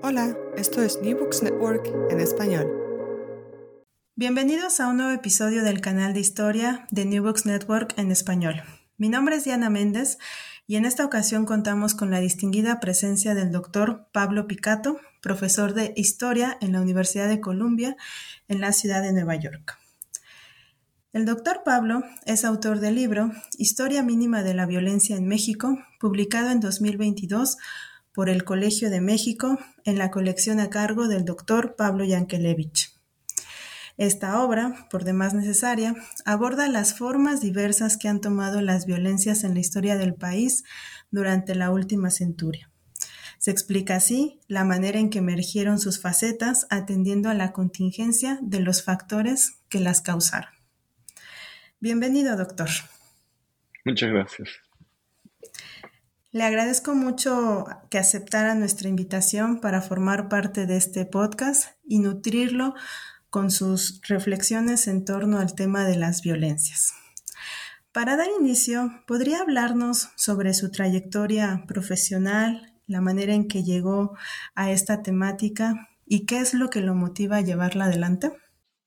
Hola, esto es New Books Network en español. Bienvenidos a un nuevo episodio del canal de historia de New Books Network en español. Mi nombre es Diana Méndez y en esta ocasión contamos con la distinguida presencia del doctor Pablo Picato, profesor de historia en la Universidad de Columbia en la ciudad de Nueva York. El doctor Pablo es autor del libro Historia mínima de la violencia en México, publicado en 2022 por el Colegio de México en la colección a cargo del doctor Pablo Yankelevich. Esta obra, por demás necesaria, aborda las formas diversas que han tomado las violencias en la historia del país durante la última centuria. Se explica así la manera en que emergieron sus facetas atendiendo a la contingencia de los factores que las causaron. Bienvenido, doctor. Muchas gracias. Le agradezco mucho que aceptara nuestra invitación para formar parte de este podcast y nutrirlo con sus reflexiones en torno al tema de las violencias. Para dar inicio, ¿podría hablarnos sobre su trayectoria profesional, la manera en que llegó a esta temática y qué es lo que lo motiva a llevarla adelante?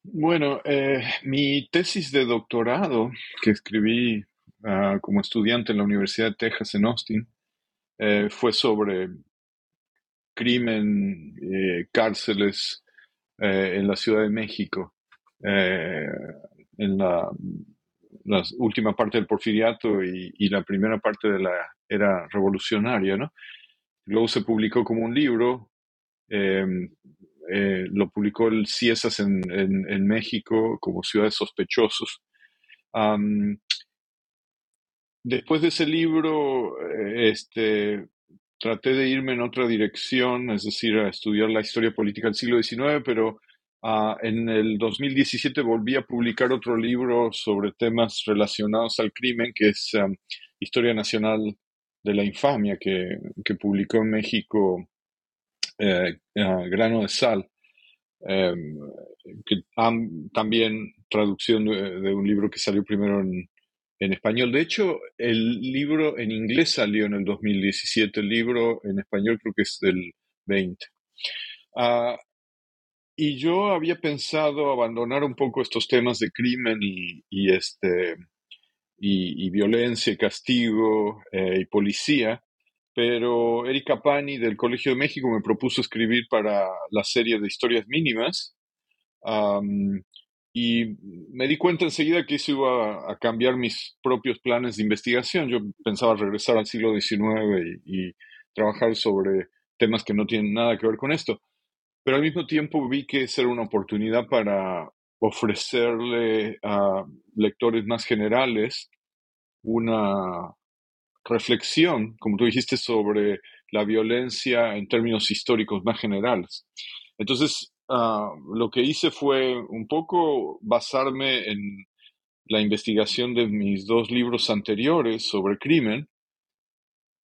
Bueno, eh, mi tesis de doctorado que escribí uh, como estudiante en la Universidad de Texas en Austin eh, fue sobre crimen, eh, cárceles eh, en la Ciudad de México, en la, la, última parte del porfiriato y, y, la primera parte de la era revolucionaria. ¿no? Luego se publicó como un libro, lo publicó el CIESAS en, en, en, México como Ciudades Sospechosos. Um, Después de ese libro, eh, este, traté de irme en otra dirección, es decir, a estudiar la historia política del siglo XIX, pero uh, en el 2017 volví a publicar otro libro sobre temas relacionados al crimen, que es Historia Nacional de la Infamia, que, que publicó en México eh, Grano de Sal. Eh, que, también traducción de, de, un libro que salió primero en, en español. De hecho, el libro en inglés salió en el 2017, el libro en español creo que es del 20. Uh, y yo había pensado abandonar un poco estos temas de crimen y, y este, y, y, violencia, castigo eh, y policía, pero Erika Pani del Colegio de México me propuso escribir para la serie de historias mínimas. Um, y me di cuenta enseguida que eso iba a, cambiar mis propios planes de investigación. Yo pensaba regresar al siglo XIX y, trabajar sobre temas que no tienen nada que ver con esto. Pero al mismo tiempo vi que era una oportunidad para ofrecerle a lectores más generales una reflexión, como tú dijiste, sobre la violencia en términos históricos más generales. Entonces, Uh, lo que hice fue un poco basarme en la investigación de mis dos libros anteriores sobre crimen,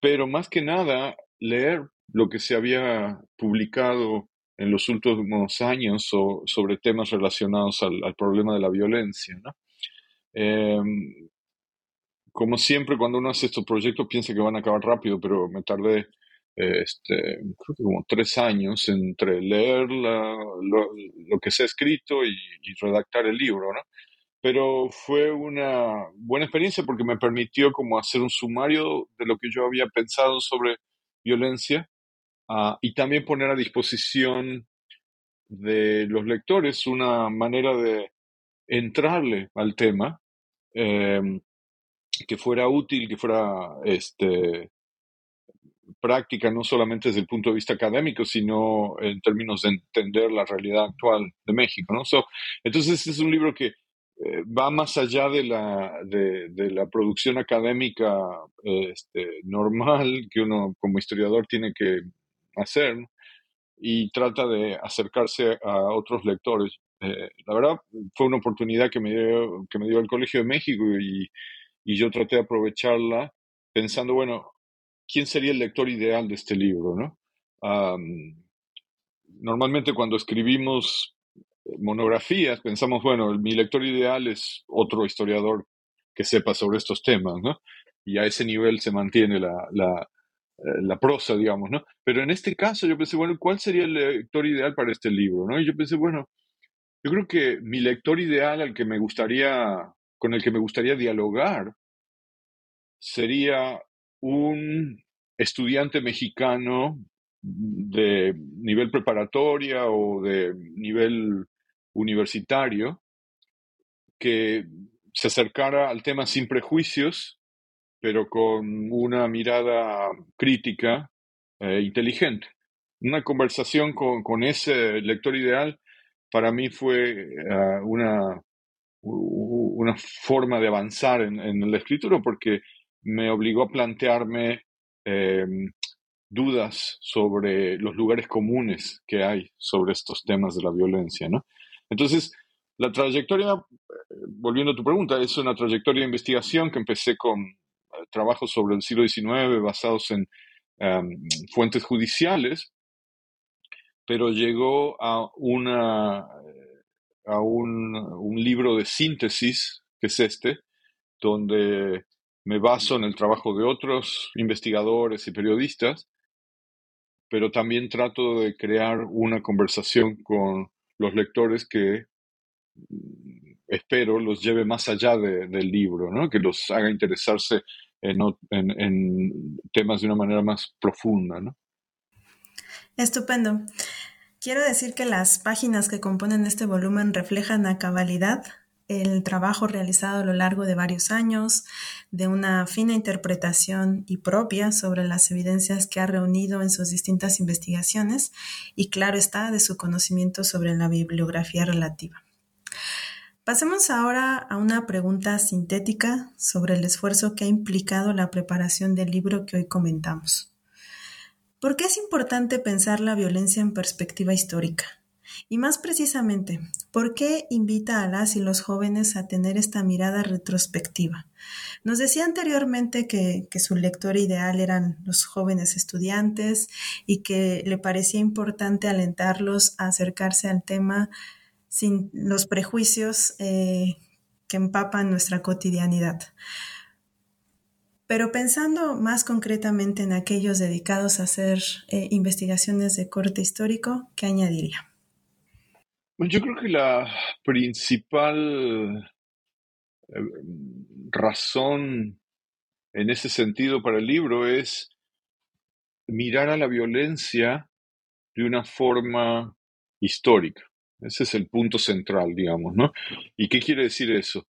pero más que nada leer lo que se había publicado en los últimos años so, sobre temas relacionados al, problema de la violencia. Eh, como siempre, cuando uno hace estos proyectos piensa que van a acabar rápido, pero me tardé este, creo que como tres años entre leer la, lo, lo, que se ha escrito y, y, redactar el libro, ¿no? Pero fue una buena experiencia porque me permitió como hacer un sumario de lo que yo había pensado sobre violencia ah, y también poner a disposición de los lectores una manera de entrarle al tema em, que fuera útil, que fuera este, práctica, no solamente desde el punto de vista académico, sino en términos de entender la realidad actual de México. ¿no? entonces, este es un libro que eh, va más allá de la, de, la producción académica este, normal que uno como historiador tiene que hacer y trata de acercarse a otros lectores. Eh, la verdad, fue una oportunidad que me dio, que me dio el Colegio de México y, y yo traté de aprovecharla pensando, bueno, ¿quién sería el lector ideal de este libro? ¿no? normalmente cuando escribimos monografías, pensamos, bueno, mi lector ideal es otro historiador que sepa sobre estos temas, ¿no? Y a ese nivel se mantiene la, la, eh, la, prosa, digamos, ¿no? Pero en este caso yo pensé, bueno, ¿cuál sería el lector ideal para este libro, ¿no? Y yo pensé, bueno, yo creo que mi lector ideal al que me gustaría, con el que me gustaría dialogar, sería un estudiante mexicano de nivel preparatoria o de nivel universitario que se acercara al tema sin prejuicios, pero con una mirada crítica e inteligente. Una conversación con, ese lector ideal para mí fue eh, una, una forma de avanzar en, en, la escritura porque me obligó a plantearme em, dudas sobre los lugares comunes que hay sobre estos temas de la violencia, ¿no? Entonces, la trayectoria, eh, volviendo a tu pregunta, es una trayectoria de investigación que empecé con eh, trabajos sobre el siglo XIX basados en em, fuentes judiciales, pero llegó a, una, a un, un, libro de síntesis, que es este, donde me baso en el trabajo de otros investigadores y periodistas, pero también trato de crear una conversación con los lectores que mm, espero los lleve más allá del libro, ¿no? que los haga interesarse en, en, temas de una manera más profunda. ¿no? Estupendo. Quiero decir que las páginas que componen este volumen reflejan a cabalidad el trabajo realizado a lo largo de varios años, de una fina interpretación y propia sobre las evidencias que ha reunido en sus distintas investigaciones y claro está de su conocimiento sobre la bibliografía relativa. Pasemos ahora a una pregunta sintética sobre el esfuerzo que ha implicado la preparación del libro que hoy comentamos. ¿Por qué es importante pensar la violencia en perspectiva histórica? Y más precisamente, ¿por qué invita a las y los jóvenes a tener esta mirada retrospectiva? Nos decía anteriormente que, su lector ideal eran los jóvenes estudiantes y que le parecía importante alentarlos a acercarse al tema sin los prejuicios eh, que empapan nuestra cotidianidad. Pero pensando más concretamente en aquellos dedicados a hacer eh, investigaciones de corte histórico, ¿qué añadiría? Yo creo que la principal eh, razón en ese sentido para el libro es mirar a la violencia de una forma histórica. Ese es el punto central, digamos, ¿no? ¿Y qué quiere decir eso?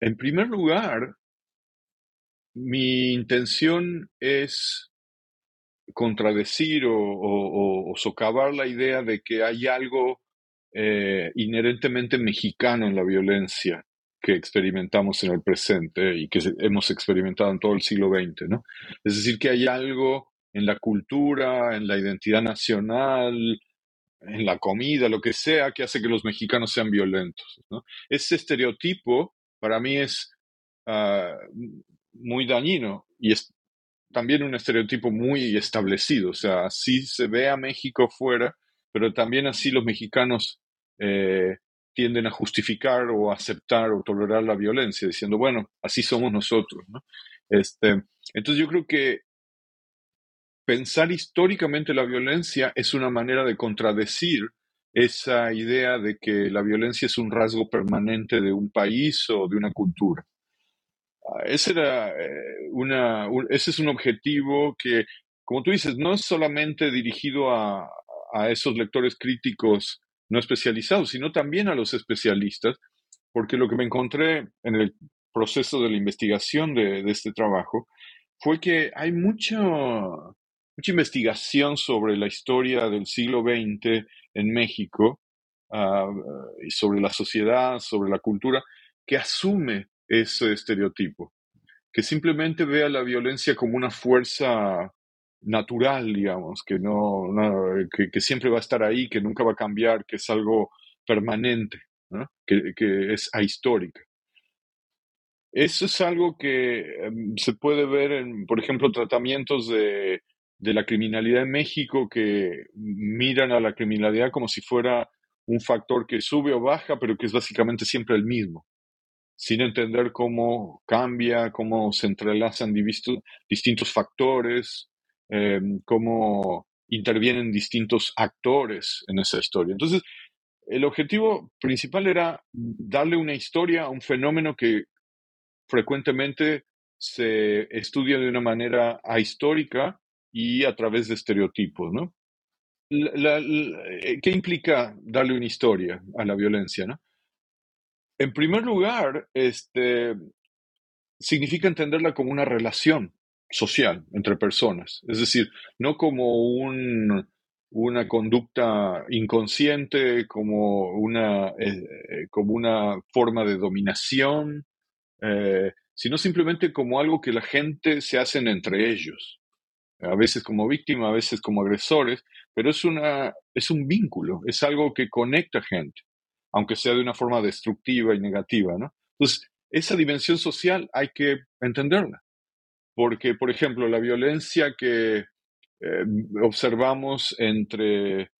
en primer lugar, mi intención es contradecir o, socavar la idea de que hay algo eh, inherentemente mexicano en la violencia que experimentamos en el presente y que hemos experimentado en todo el siglo XX, ¿no? Es decir, que hay algo en la cultura, en la identidad nacional, en la comida, lo que sea, que hace que los mexicanos sean violentos. Ese estereotipo para mí es ah, muy dañino y es también un estereotipo muy establecido. O sea, así se ve a México fuera, pero también así los mexicanos eh, tienden a justificar o aceptar o tolerar la violencia, diciendo, bueno, así somos nosotros. ¿no? Este, entonces yo creo que pensar históricamente la violencia es una manera de contradecir esa idea de que la violencia es un rasgo permanente de un país o de una cultura. Ah, ese, era, eh, una, ese es un objetivo que como tú dices, no es solamente dirigido a, a esos lectores críticos no especializados, sino también a los especialistas, porque lo que me encontré en el proceso de la investigación de, este trabajo fue que hay mucha, mucha investigación sobre la historia del siglo XX en México y sobre la sociedad, sobre la cultura, que asume ese estereotipo, que simplemente ve a la violencia como una fuerza natural, digamos, que, no, que, siempre va a estar ahí, que nunca va a cambiar, que es algo permanente, que, es ahistórica. Eso es algo que em, se puede ver en, por ejemplo, tratamientos de, de la criminalidad en México que miran a la criminalidad como si fuera un factor que sube o baja, pero que es básicamente siempre el mismo, sin entender cómo cambia, cómo se entrelazan distintos factores, Em, cómo intervienen distintos actores en esa historia. Entonces, el objetivo principal era darle una historia a un fenómeno que frecuentemente se estudia de una manera ahistórica y a través de estereotipos, ¿no? ¿Qué implica darle una historia a la violencia? En primer lugar, este, significa entenderla como una relación social entre personas, es decir, no como una conducta inconsciente, como una, eh, eh, como una forma de dominación, eh, sino simplemente como algo que la gente se hacen entre ellos, a veces como víctima, a veces como agresores, pero es, una, es un vínculo, es algo que conecta gente, aunque sea de una forma destructiva y negativa, ¿no? Entonces, esa dimensión social hay que entenderla porque, por ejemplo, la violencia que eh, observamos entre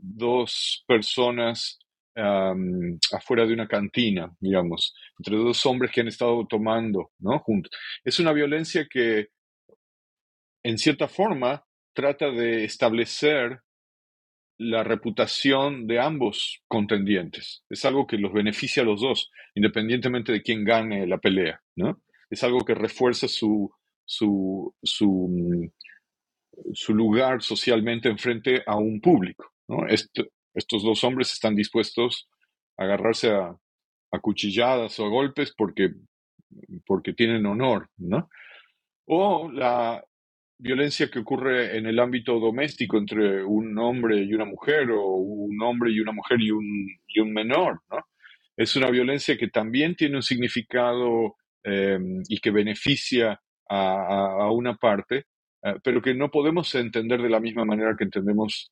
dos personas afuera de una cantina, digamos, entre dos hombres que han estado tomando, ¿no? Juntos. Es una violencia que, en cierta forma, trata de establecer la reputación de ambos contendientes. Es algo que los beneficia a los dos, independientemente de quién gane la pelea, ¿no? Es algo que refuerza su, su, su, su lugar socialmente enfrente a un público. estos dos hombres están dispuestos a agarrarse a, a, cuchilladas o a golpes porque, porque tienen honor. ¿no? O la violencia que ocurre en el ámbito doméstico entre un hombre y una mujer o un hombre y una mujer y un, y un menor. ¿no? Es una violencia que también tiene un significado Em, y que beneficia a, una parte, eh, pero que no podemos entender de la misma manera que entendemos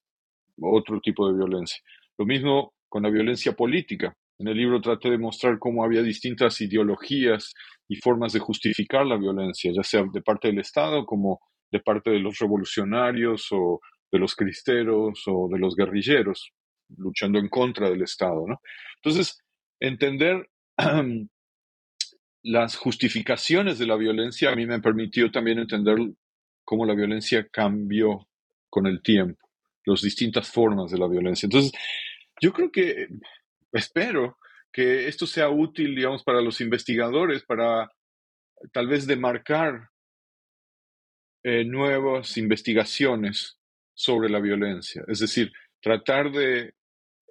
otro tipo de violencia. Lo mismo con la violencia política. En el libro traté de mostrar cómo había distintas ideologías y formas de justificar la violencia, ya sea de parte del Estado como de parte de los revolucionarios o de los cristeros o de los guerrilleros, luchando en contra del Estado. Entonces, entender las justificaciones de la violencia a mí me permitió también entender cómo la violencia cambió con el tiempo, las distintas formas de la violencia. Entonces, yo creo que, espero que esto sea útil, digamos, para los investigadores, para tal vez demarcar eh, nuevas investigaciones sobre la violencia. Es decir, tratar de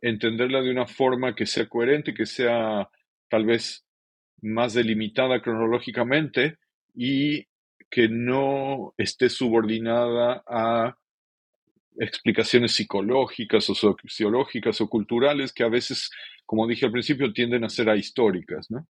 entenderla de una forma que sea coherente, que sea tal vez más delimitada cronológicamente y que no esté subordinada a explicaciones psicológicas o sociológicas o culturales que a veces, como dije al principio, tienden a ser ahistóricas. ¿no?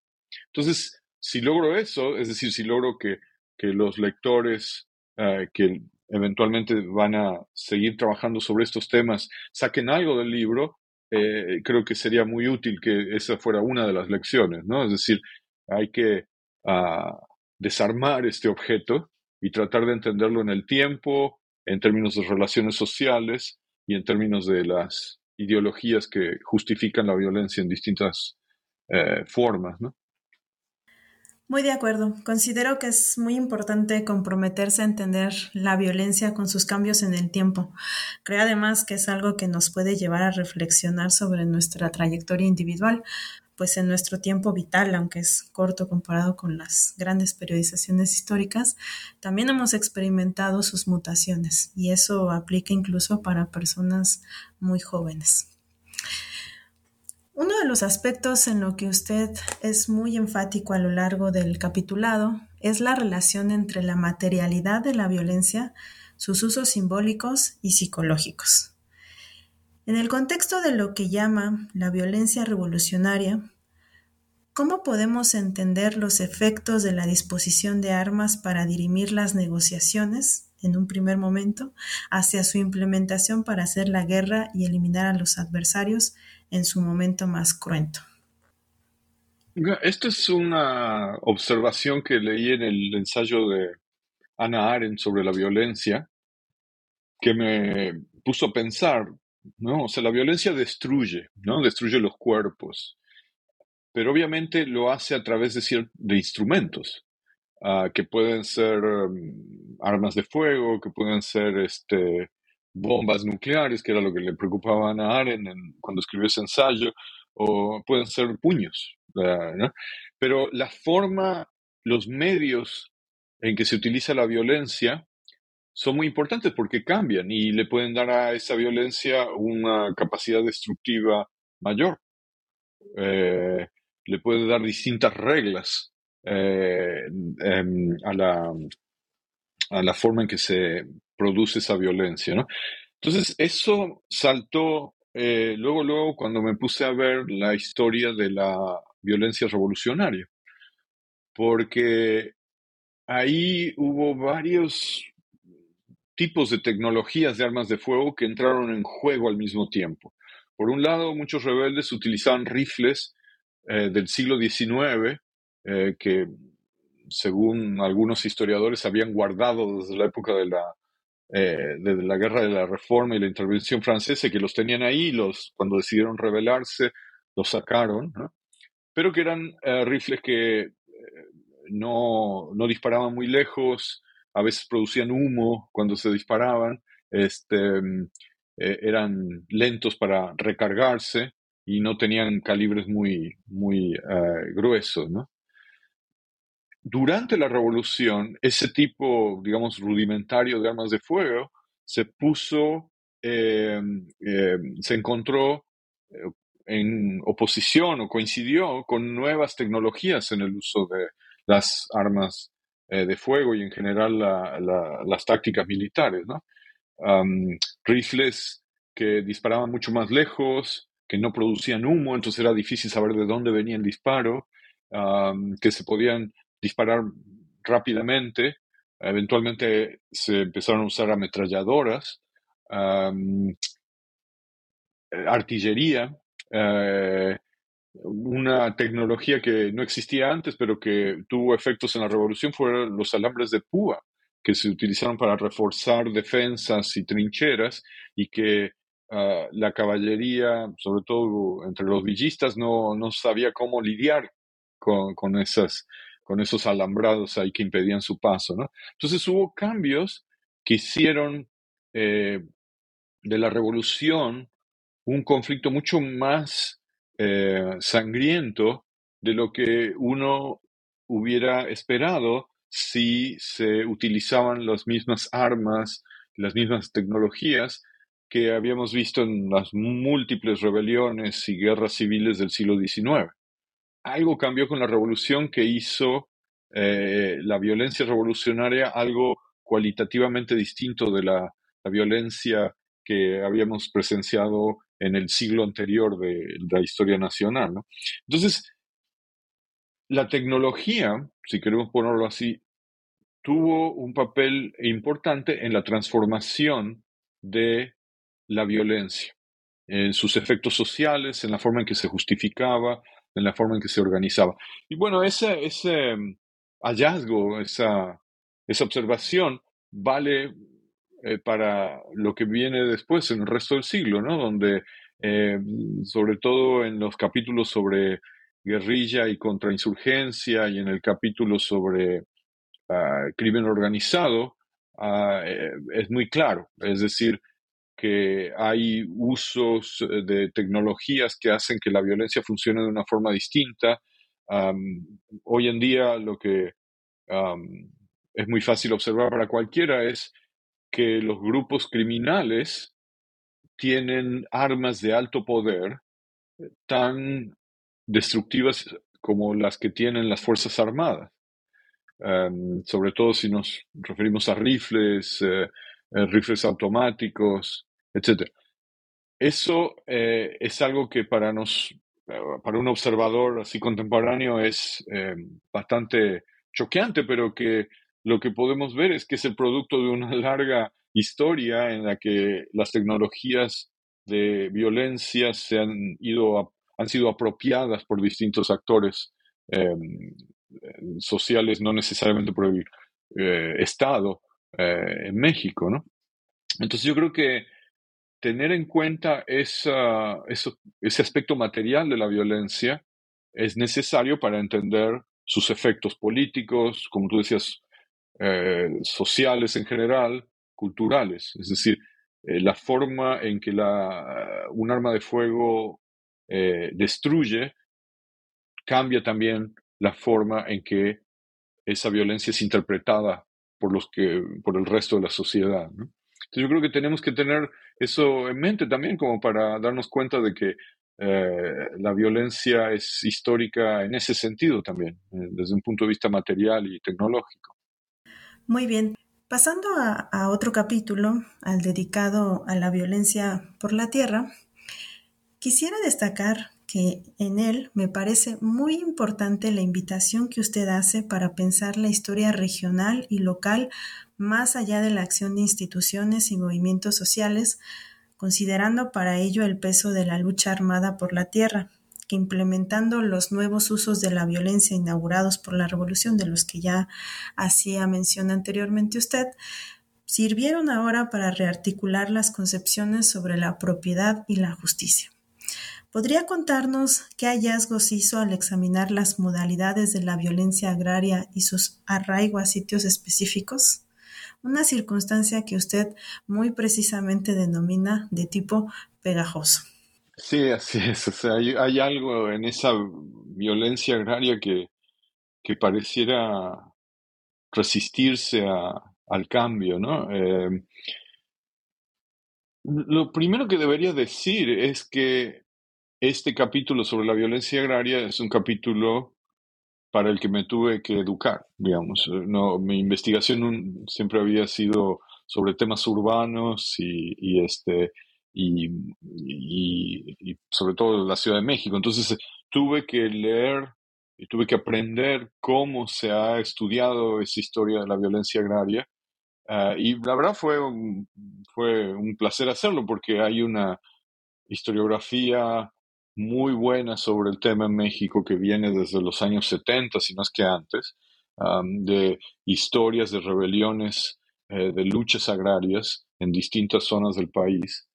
Entonces, si logro eso, es decir, si logro que, los lectores eh, que eventualmente van a seguir trabajando sobre estos temas saquen algo del libro, eh, creo que sería muy útil que esa fuera una de las lecciones, ¿no? Es decir, hay que ah, desarmar este objeto y tratar de entenderlo en el tiempo, en términos de relaciones sociales y en términos de las ideologías que justifican la violencia en distintas eh, formas, ¿no? Muy de acuerdo. Considero que es muy importante comprometerse a entender la violencia con sus cambios en el tiempo. Creo además que es algo que nos puede llevar a reflexionar sobre nuestra trayectoria individual, pues en nuestro tiempo vital, aunque es corto comparado con las grandes periodizaciones históricas, también hemos experimentado sus mutaciones y eso aplica incluso para personas muy jóvenes. Uno de los aspectos en lo que usted es muy enfático a lo largo del capitulado es la relación entre la materialidad de la violencia, sus usos simbólicos y psicológicos. En el contexto de lo que llama la violencia revolucionaria, ¿cómo podemos entender los efectos de la disposición de armas para dirimir las negociaciones, en un primer momento, hacia su implementación para hacer la guerra y eliminar a los adversarios en su momento más cruento? Esta es una observación que leí en el ensayo de Ana Arendt sobre la violencia, que me puso a pensar ¿no? O sea, la violencia destruye, ¿no? Destruye los cuerpos, pero obviamente lo hace a través de, instrumentos, ah, que pueden ser mm, armas de fuego, que pueden ser este, bombas nucleares, que era lo que le preocupaba a Ana Arendt cuando escribió ese ensayo, o pueden ser puños, ¿no? Pero la forma, los medios en que se utiliza la violencia son muy importantes porque cambian y le pueden dar a esa violencia una capacidad destructiva mayor. Eh, le puede dar distintas reglas eh, a, la, a la forma en que se produce esa violencia. ¿no? Entonces, eso saltó eh, luego, luego, cuando me puse a ver la historia de la violencia revolucionaria, porque ahí hubo varios tipos de tecnologías de armas de fuego que entraron en juego al mismo tiempo. Por un lado, muchos rebeldes utilizaban rifles eh, del siglo XIX eh, que, según algunos historiadores, habían guardado desde la época de la, eh, de la Guerra de la Reforma y la intervención francesa, que los tenían ahí, los, cuando decidieron rebelarse, los sacaron, pero que eran rifles que no, no disparaban muy lejos, a veces producían humo cuando se disparaban, este, mm, eh, eran lentos para recargarse y no tenían calibres muy, muy eh, gruesos. Durante la revolución, ese tipo, digamos, rudimentario de armas de fuego se puso, eh, se encontró en oposición o coincidió con nuevas tecnologías en el uso de las armas eh, de fuego y en general las tácticas militares, ¿no? rifles que disparaban mucho más lejos, que no producían humo, entonces era difícil saber de dónde venía el disparo, que se podían disparar rápidamente. Eventualmente se empezaron a usar ametralladoras, artillería, eh, una tecnología que no existía antes, pero que tuvo efectos en la revolución, fueron los alambres de púa, que se utilizaron para reforzar defensas y trincheras y que ah, la caballería, sobre todo entre los villistas, no, no sabía cómo lidiar con, con, esas, con esos alambrados ahí que impedían su paso. ¿no? Entonces hubo cambios que hicieron eh, de la revolución un conflicto mucho más eh, sangriento de lo que uno hubiera esperado si se utilizaban las mismas armas, las mismas tecnologías que habíamos visto en las múltiples rebeliones y guerras civiles del siglo XIX. Algo cambió con la revolución que hizo eh, la violencia revolucionaria algo cualitativamente distinto de la, la violencia que habíamos presenciado en el siglo anterior de, la historia nacional. Entonces, la tecnología, si queremos ponerlo así, tuvo un papel importante en la transformación de la violencia, en sus efectos sociales, en la forma en que se justificaba, en la forma en que se organizaba. Y bueno, ese, ese mm, hallazgo, esa, esa observación vale eh, para lo que viene después en el resto del siglo, ¿no? Donde, eh, sobre todo en los capítulos sobre guerrilla y contrainsurgencia y en el capítulo sobre ah, crimen organizado, eh, es muy claro. Es decir, que hay usos eh, de tecnologías que hacen que la violencia funcione de una forma distinta. hoy en día lo que es muy fácil observar para cualquiera es que los grupos criminales tienen armas de alto poder eh, tan destructivas como las que tienen las Fuerzas Armadas. sobre todo si nos referimos a rifles, eh, rifles automáticos, etc. Eso es algo que para, nos, para un observador así contemporáneo es bastante choqueante, pero que lo que podemos ver es que es el producto de una larga historia en la que las tecnologías de violencia se han ido han sido apropiadas por distintos actores sociales, no necesariamente por el eh, Estado eh, en México, ¿no? Entonces yo creo que tener en cuenta ese aspecto material de la violencia es necesario para entender sus efectos políticos, como tú decías, eh, sociales en general, culturales. Es decir, eh, la forma en que la, un arma de fuego destruye cambia también la forma en que esa violencia es interpretada por, los que, por el resto de la sociedad. Entonces yo creo que tenemos que tener eso en mente también como para darnos cuenta de que la violencia es histórica en ese sentido también, desde un punto de vista material y tecnológico. Muy bien. Pasando a, otro capítulo, al dedicado a la violencia por la tierra, quisiera destacar en él me parece muy importante la invitación que usted hace para pensar la historia regional y local más allá de la acción de instituciones y movimientos sociales, considerando para ello el peso de la lucha armada por la tierra, que implementando los nuevos usos de la violencia inaugurados por la revolución, de los que ya hacía mención anteriormente usted, sirvieron ahora para rearticular las concepciones sobre la propiedad y la justicia. ¿Podría contarnos qué hallazgos hizo al examinar las modalidades de la violencia agraria y sus arraigos a sitios específicos? Una circunstancia que usted muy precisamente denomina de tipo pegajoso. Sí, así es. O sea, hay, algo en esa violencia agraria que, que pareciera resistirse al cambio, ¿no? Eh, lo primero que debería decir es que este capítulo sobre la violencia agraria es un capítulo para el que me tuve que educar, digamos. No, mi investigación siempre había sido sobre temas urbanos y, y este, y, sobre todo la Ciudad de México. Entonces tuve que leer y tuve que aprender cómo se ha estudiado esa historia de la violencia agraria. Ah, y la verdad fue un, fue un placer hacerlo porque hay una historiografía muy buena sobre el tema en México que viene desde los años 70, si no es que antes, de historias de rebeliones, eh, de luchas agrarias en distintas zonas del país.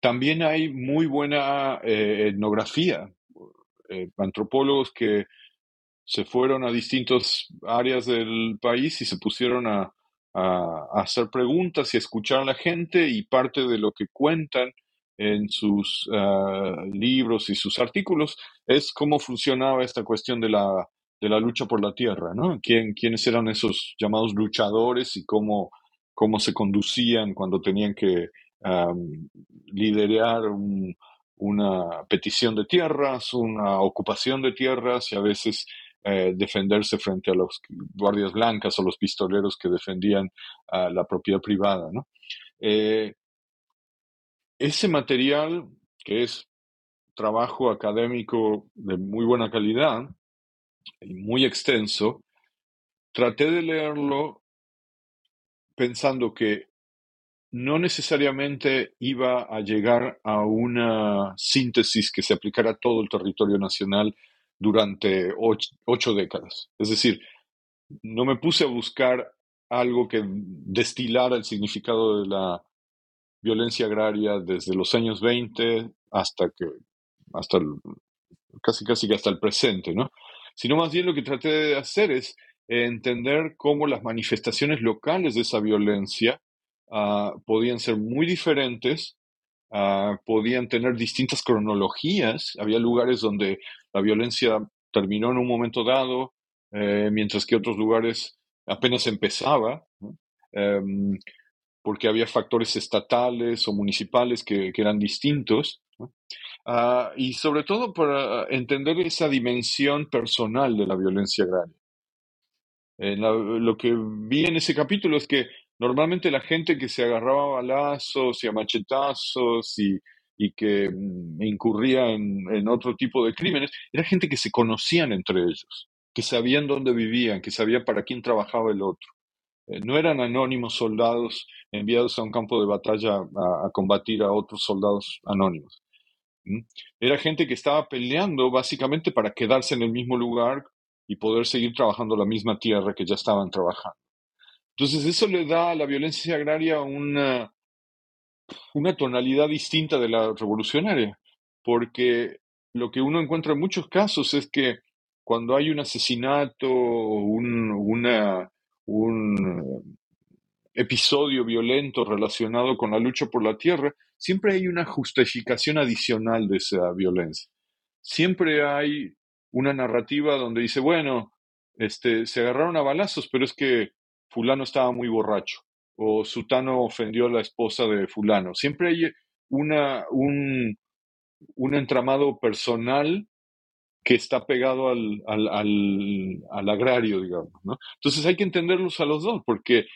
También hay muy buena eh, etnografía, eh, antropólogos que se fueron a distintas áreas del país y se pusieron a, hacer preguntas y a escuchar a la gente y parte de lo que cuentan en sus ah, libros y sus artículos es cómo funcionaba esta cuestión de la, de la lucha por la tierra, ¿no? ¿Quién, ¿Quiénes eran esos llamados luchadores y cómo, cómo se conducían cuando tenían que liderar una petición de tierras, una ocupación de tierras y a veces eh, defenderse frente a los guardias blancas o los pistoleros que defendían la propiedad privada. Eh, ese material, que es trabajo académico de muy buena calidad y muy extenso, traté de leerlo pensando que no necesariamente iba a llegar a una síntesis que se aplicara a todo el territorio nacional durante ocho, décadas. Es decir, no me puse a buscar algo que destilara el significado de la violencia agraria desde los años 20 hasta que hasta casi casi que hasta el presente, ¿no? Sino más bien lo que traté de hacer es entender cómo las manifestaciones locales de esa violencia ah, podían ser muy diferentes, ah, podían tener distintas cronologías. Había lugares donde la violencia terminó en un momento dado, eh, mientras que otros lugares apenas empezaba, em, porque había factores estatales o municipales que, eran distintos. Ah, y sobre todo para entender esa dimensión personal de la violencia agraria. lo que vi en ese capítulo es que normalmente la gente que se agarraba a balazos y a machetazos y, que mm, incurría en, otro tipo de crímenes, era gente que se conocían entre ellos, que sabían dónde vivían, que sabían para quién trabajaba el otro. Eh, no eran anónimos soldados enviados a un campo de batalla a combatir a otros soldados anónimos. Era gente que estaba peleando básicamente para quedarse en el mismo lugar y poder seguir trabajando la misma tierra que ya estaban trabajando. Entonces eso le da a la violencia agraria una, una tonalidad distinta de la revolucionaria, porque lo que uno encuentra en muchos casos es que cuando hay un asesinato, un, una, un episodio violento relacionado con la lucha por la tierra, siempre hay una justificación adicional de esa violencia. Siempre hay una narrativa donde dice, bueno, este, se agarraron a balazos, pero es que fulano estaba muy borracho o sutano ofendió a la esposa de fulano. Siempre hay una, un, un entramado personal que está pegado al, al, al, agrario, digamos. ¿no? Entonces hay que entenderlos a los dos, porque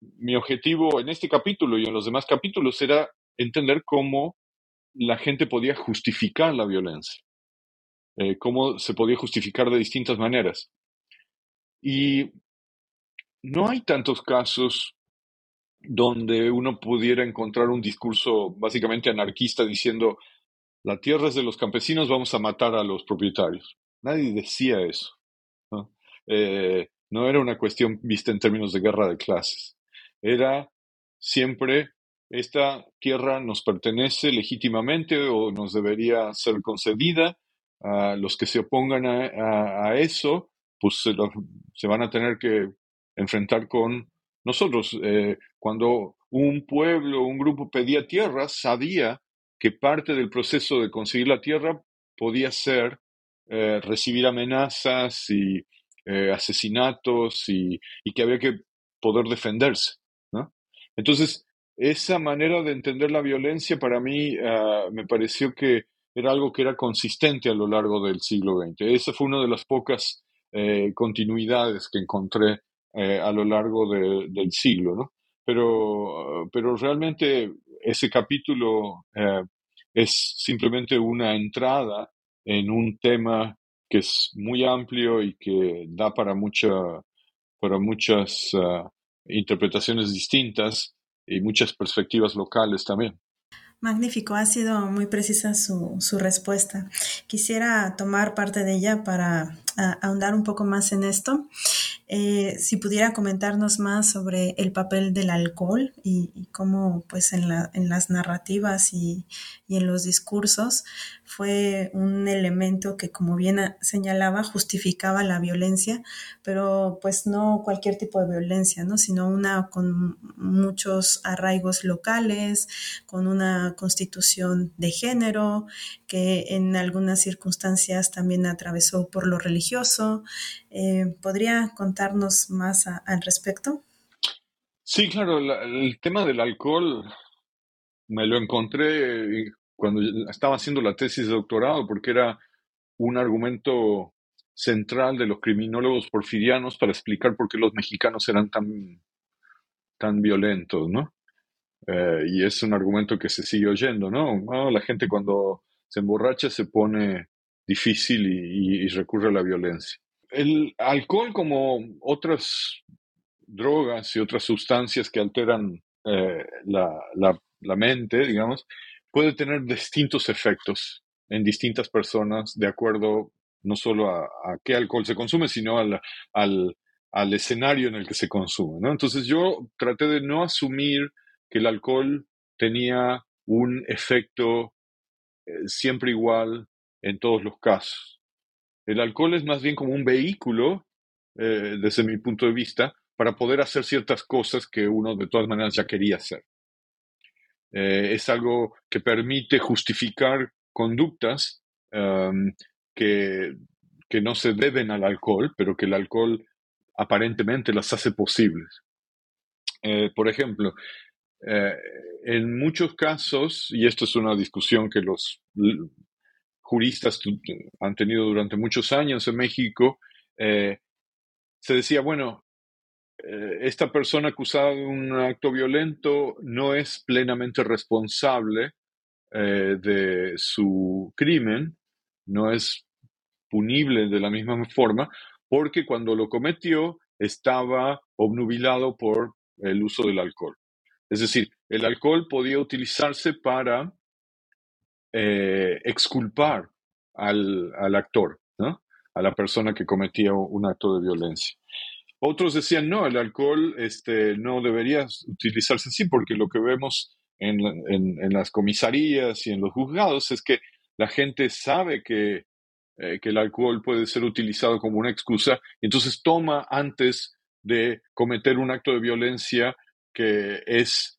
mi objetivo en este capítulo y en los demás capítulos era entender cómo la gente podía justificar la violencia, eh, cómo se podía justificar de distintas maneras. Y no hay tantos casos donde uno pudiera encontrar un discurso básicamente anarquista diciendo, la tierra es de los campesinos, vamos a matar a los propietarios. Nadie decía eso. ¿no? Eh, no era una cuestión vista en términos de guerra de clases. Era siempre esta tierra nos pertenece legítimamente o nos debería ser concedida. A los que se opongan a, eso, pues se, van a tener que enfrentar con nosotros. Eh, cuando un pueblo, un grupo pedía tierra, sabía que parte del proceso de conseguir la tierra podía ser eh, recibir amenazas y eh, asesinatos y, que había que poder defenderse. ¿no? Entonces, esa manera de entender la violencia para mí ah, me pareció que era algo que era consistente a lo largo del siglo XX. Esa fue una de las pocas eh, continuidades que encontré a lo largo del siglo, ¿no? Pero, pero realmente ese capítulo eh, es simplemente una entrada en un tema que es muy amplio y que da para, mucha, para muchas ah, interpretaciones distintas y muchas perspectivas locales también. Magnífico, ha sido muy precisa su, su respuesta. Quisiera tomar parte de ella para ahondar un poco más en esto. Eh, si pudiera comentarnos más sobre el papel del alcohol y, cómo pues en, la, en las narrativas y, y, en los discursos fue un elemento que como bien señalaba justificaba la violencia, pero pues no cualquier tipo de violencia, ¿no? sino una con muchos arraigos locales, con una constitución de género que en algunas circunstancias también atravesó por lo religioso. Eh, ¿Podría contarnos más al respecto? Sí, claro, el tema del alcohol me lo encontré cuando estaba haciendo la tesis de doctorado porque era un argumento central de los criminólogos porfirianos para explicar por qué los mexicanos eran tan, tan violentos, ¿no? Eh, y es un argumento que se sigue oyendo, ¿no? La gente cuando se emborracha se pone difícil y, recurre a la violencia. El alcohol, como otras drogas y otras sustancias que alteran eh, la, mente, digamos, puede tener distintos efectos en distintas personas de acuerdo no solo a, qué alcohol se consume, sino al, al, escenario en el que se consume. ¿no? Entonces yo traté de no asumir que el alcohol tenía un efecto eh, siempre igual en todos los casos. El alcohol es más bien como un vehículo, eh, desde mi punto de vista, para poder hacer ciertas cosas que uno de todas maneras ya quería hacer. Eh, es algo que permite justificar conductas que, que no se deben al alcohol, pero que el alcohol aparentemente las hace posibles. Eh, por ejemplo, en muchos casos, y esto es una discusión que los juristas han tenido durante muchos años en México, eh, se decía, bueno, esta persona acusada de un acto violento no es plenamente responsable de su crimen, no es punible de la misma forma, porque cuando lo cometió estaba obnubilado por el uso del alcohol. Es decir, el alcohol podía utilizarse para eh, exculpar al, actor, a la persona que cometía un acto de violencia. Otros decían, no, el alcohol este, no debería utilizarse así, porque lo que vemos en, en, las comisarías y en los juzgados es que la gente sabe que eh, que el alcohol puede ser utilizado como una excusa, y entonces toma antes de cometer un acto de violencia que es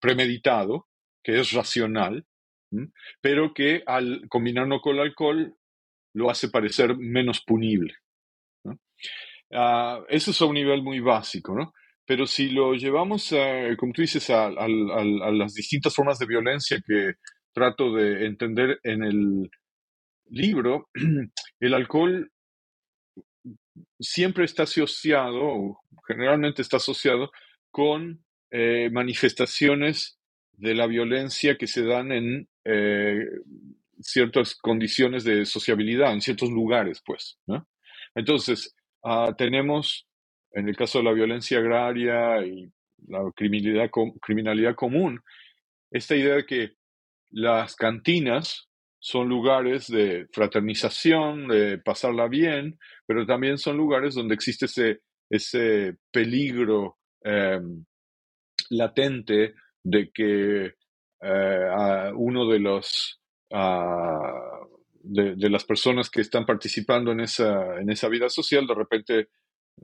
premeditado, que es racional, pero que al combinarlo con el alcohol lo hace parecer menos punible. Ah, eso es a un nivel muy básico, ¿no? Pero si lo llevamos, como tú dices, a, las distintas formas de violencia que trato de entender en el libro, el alcohol siempre está asociado, o generalmente está asociado, con eh, manifestaciones de la violencia que se dan en eh, ciertas condiciones de sociabilidad, en ciertos lugares, pues. Entonces, ah, tenemos, en el caso de la violencia agraria y la criminalidad, criminalidad común, esta idea de que las cantinas son lugares de fraternización, de pasarla bien, pero también son lugares donde existe ese, ese peligro em, latente de que eh, uno de los de, las personas que están participando en esa, en esa vida social de repente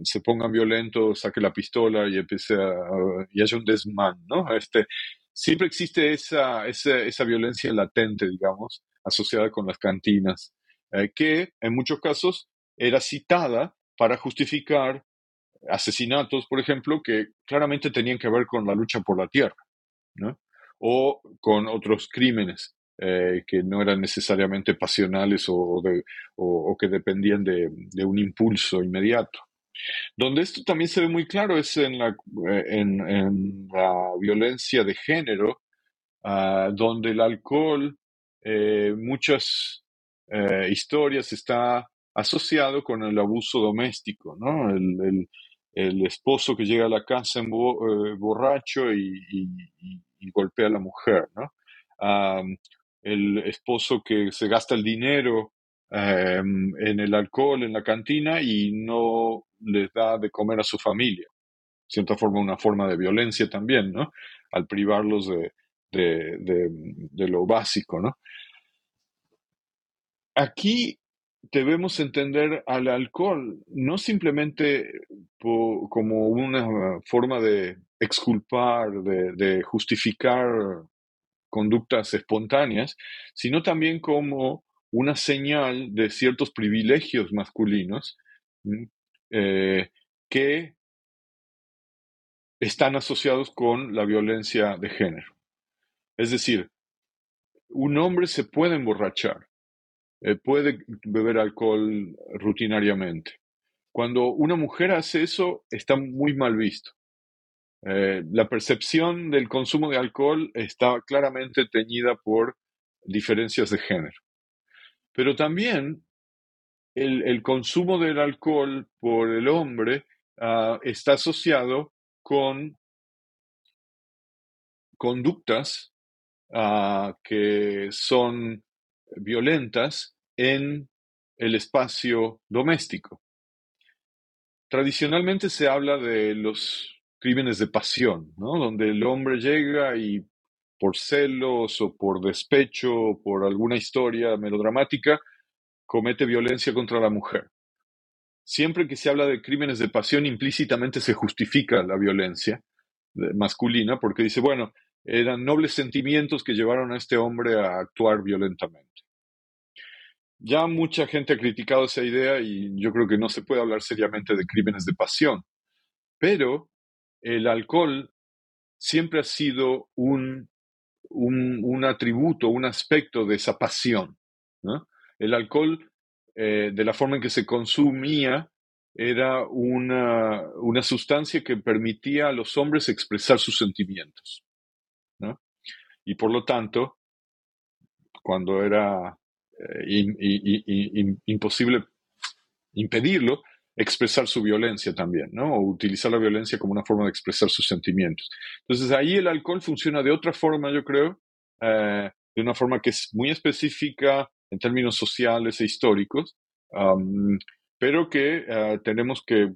se pongan violentos, saque la pistola y empiece a, y haya un desmán, ¿no? Este, siempre existe esa, esa, violencia latente, digamos, asociada con las cantinas, eh, que en muchos casos era citada para justificar asesinatos, por ejemplo, que claramente tenían que ver con la lucha por la tierra, o con otros crímenes eh, que no eran necesariamente pasionales o, que dependían de, un impulso inmediato. Donde esto también se ve muy claro es en la, eh, en, la violencia de género, ah, donde el alcohol, eh, muchas eh, historias está asociado con el abuso doméstico, ¿no? El, esposo que llega a la casa en borracho y, golpea a la mujer, ¿no? El esposo que se gasta el dinero Em, en el alcohol, en la cantina y no les da de comer a su familia. De cierta forma, una forma de violencia también, ¿no? Al privarlos de, de, lo básico, ¿no? Aquí debemos entender al alcohol no simplemente como una forma de exculpar, de, justificar conductas espontáneas, sino también como una señal de ciertos privilegios masculinos eh, que están asociados con la violencia de género. Es decir, un hombre se puede emborrachar, eh, puede beber alcohol rutinariamente. Cuando una mujer hace eso, está muy mal visto. Eh, la percepción del consumo de alcohol está claramente teñida por diferencias de género. Pero también el, consumo del alcohol por el hombre ah, está asociado con conductas ah, que son violentas en el espacio doméstico. Tradicionalmente se habla de los crímenes de pasión, ¿no? donde el hombre llega y por celos o por despecho o por alguna historia melodramática, comete violencia contra la mujer. siempre que se habla de crímenes de pasión, implícitamente se justifica la violencia masculina, porque dice, bueno, eran nobles sentimientos que llevaron a este hombre a actuar violentamente. Ya mucha gente ha criticado esa idea y yo creo que no se puede hablar seriamente de crímenes de pasión, pero el alcohol siempre ha sido un, un, atributo, un aspecto de esa pasión. El alcohol, eh, de la forma en que se consumía, era una, una, sustancia que permitía a los hombres expresar sus sentimientos. Y por lo tanto, cuando era eh, imposible impedirlo, expresar su violencia también, ¿no? O utilizar la violencia como una forma de expresar sus sentimientos. Entonces ahí el alcohol funciona de otra forma, yo creo, eh, de una forma que es muy específica en términos sociales e históricos, pero que eh, tenemos que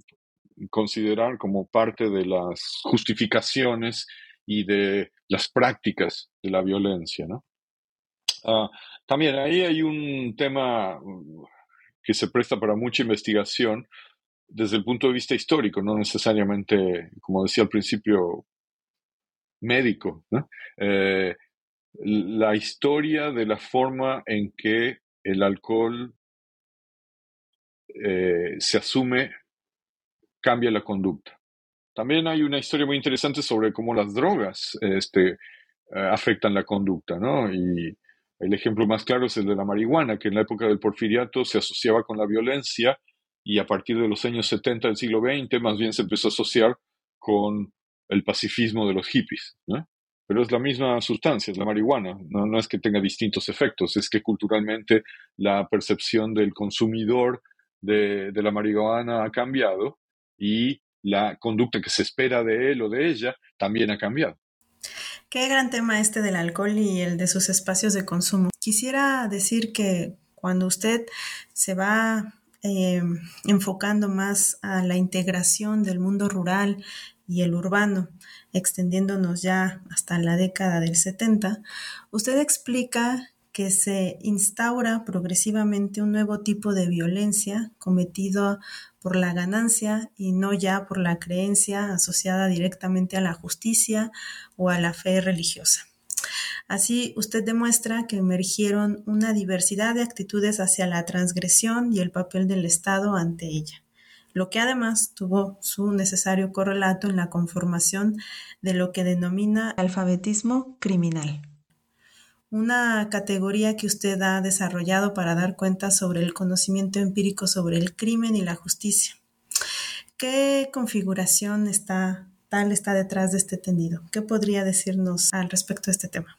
considerar como parte de las justificaciones y de las prácticas de la violencia, ¿no? Ah, también ahí hay un tema mm, que se presta para mucha investigación desde el punto de vista histórico, no necesariamente, como decía al principio, médico. Eh, la historia de la forma en que el alcohol eh, se asume cambia la conducta. También hay una historia muy interesante sobre cómo las drogas este, eh, afectan la conducta, ¿no? Y el ejemplo más claro es el de la marihuana, que en la época del porfiriato se asociaba con la violencia y a partir de los años 70 del siglo XX más bien se empezó a asociar con el pacifismo de los hippies. Pero es la misma sustancia, es la marihuana. No, es que tenga distintos efectos, es que culturalmente la percepción del consumidor de, de la marihuana ha cambiado y la conducta que se espera de él o de ella también ha cambiado. Qué gran tema este del alcohol y el de sus espacios de consumo. Quisiera decir que cuando usted se va eh, enfocando más a la integración del mundo rural y el urbano, extendiéndonos ya hasta la década del 70, usted explica que se instaura progresivamente un nuevo tipo de violencia cometido por la ganancia y no ya por la creencia asociada directamente a la justicia o a la fe religiosa. Así, usted demuestra que emergieron una diversidad de actitudes hacia la transgresión y el papel del Estado ante ella, lo que además tuvo su necesario correlato en la conformación de lo que denomina alfabetismo criminal una categoría que usted ha desarrollado para dar cuenta sobre el conocimiento empírico sobre el crimen y la justicia. ¿Qué configuración está, tal está detrás de este tendido? ¿Qué podría decirnos al respecto de este tema?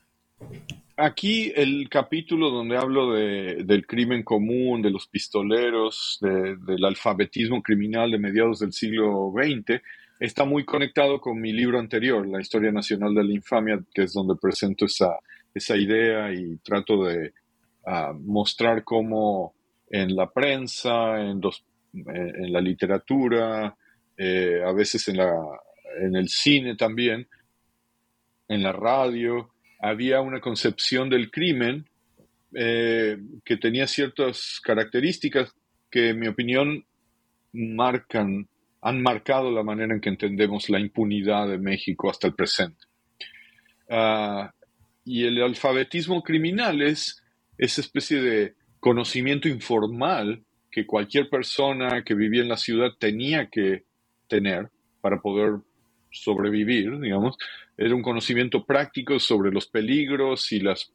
Aquí el capítulo donde hablo del crimen común, de los pistoleros, del alfabetismo criminal de mediados del siglo XX, está muy conectado con mi libro anterior, La Historia Nacional de la Infamia, que es donde presento esa, esa idea y trato de ah, mostrar cómo en la prensa, en, en la literatura, eh, a veces en, la, en el cine también, en la radio, había una concepción del crimen eh, que tenía ciertas características que, en mi opinión, marcan, han marcado la manera en que entendemos la impunidad de México hasta el presente. Ah, y el alfabetismo criminal es esa especie de conocimiento informal que cualquier persona que vivía en la ciudad tenía que tener para poder sobrevivir, digamos. Era un conocimiento práctico sobre los peligros y las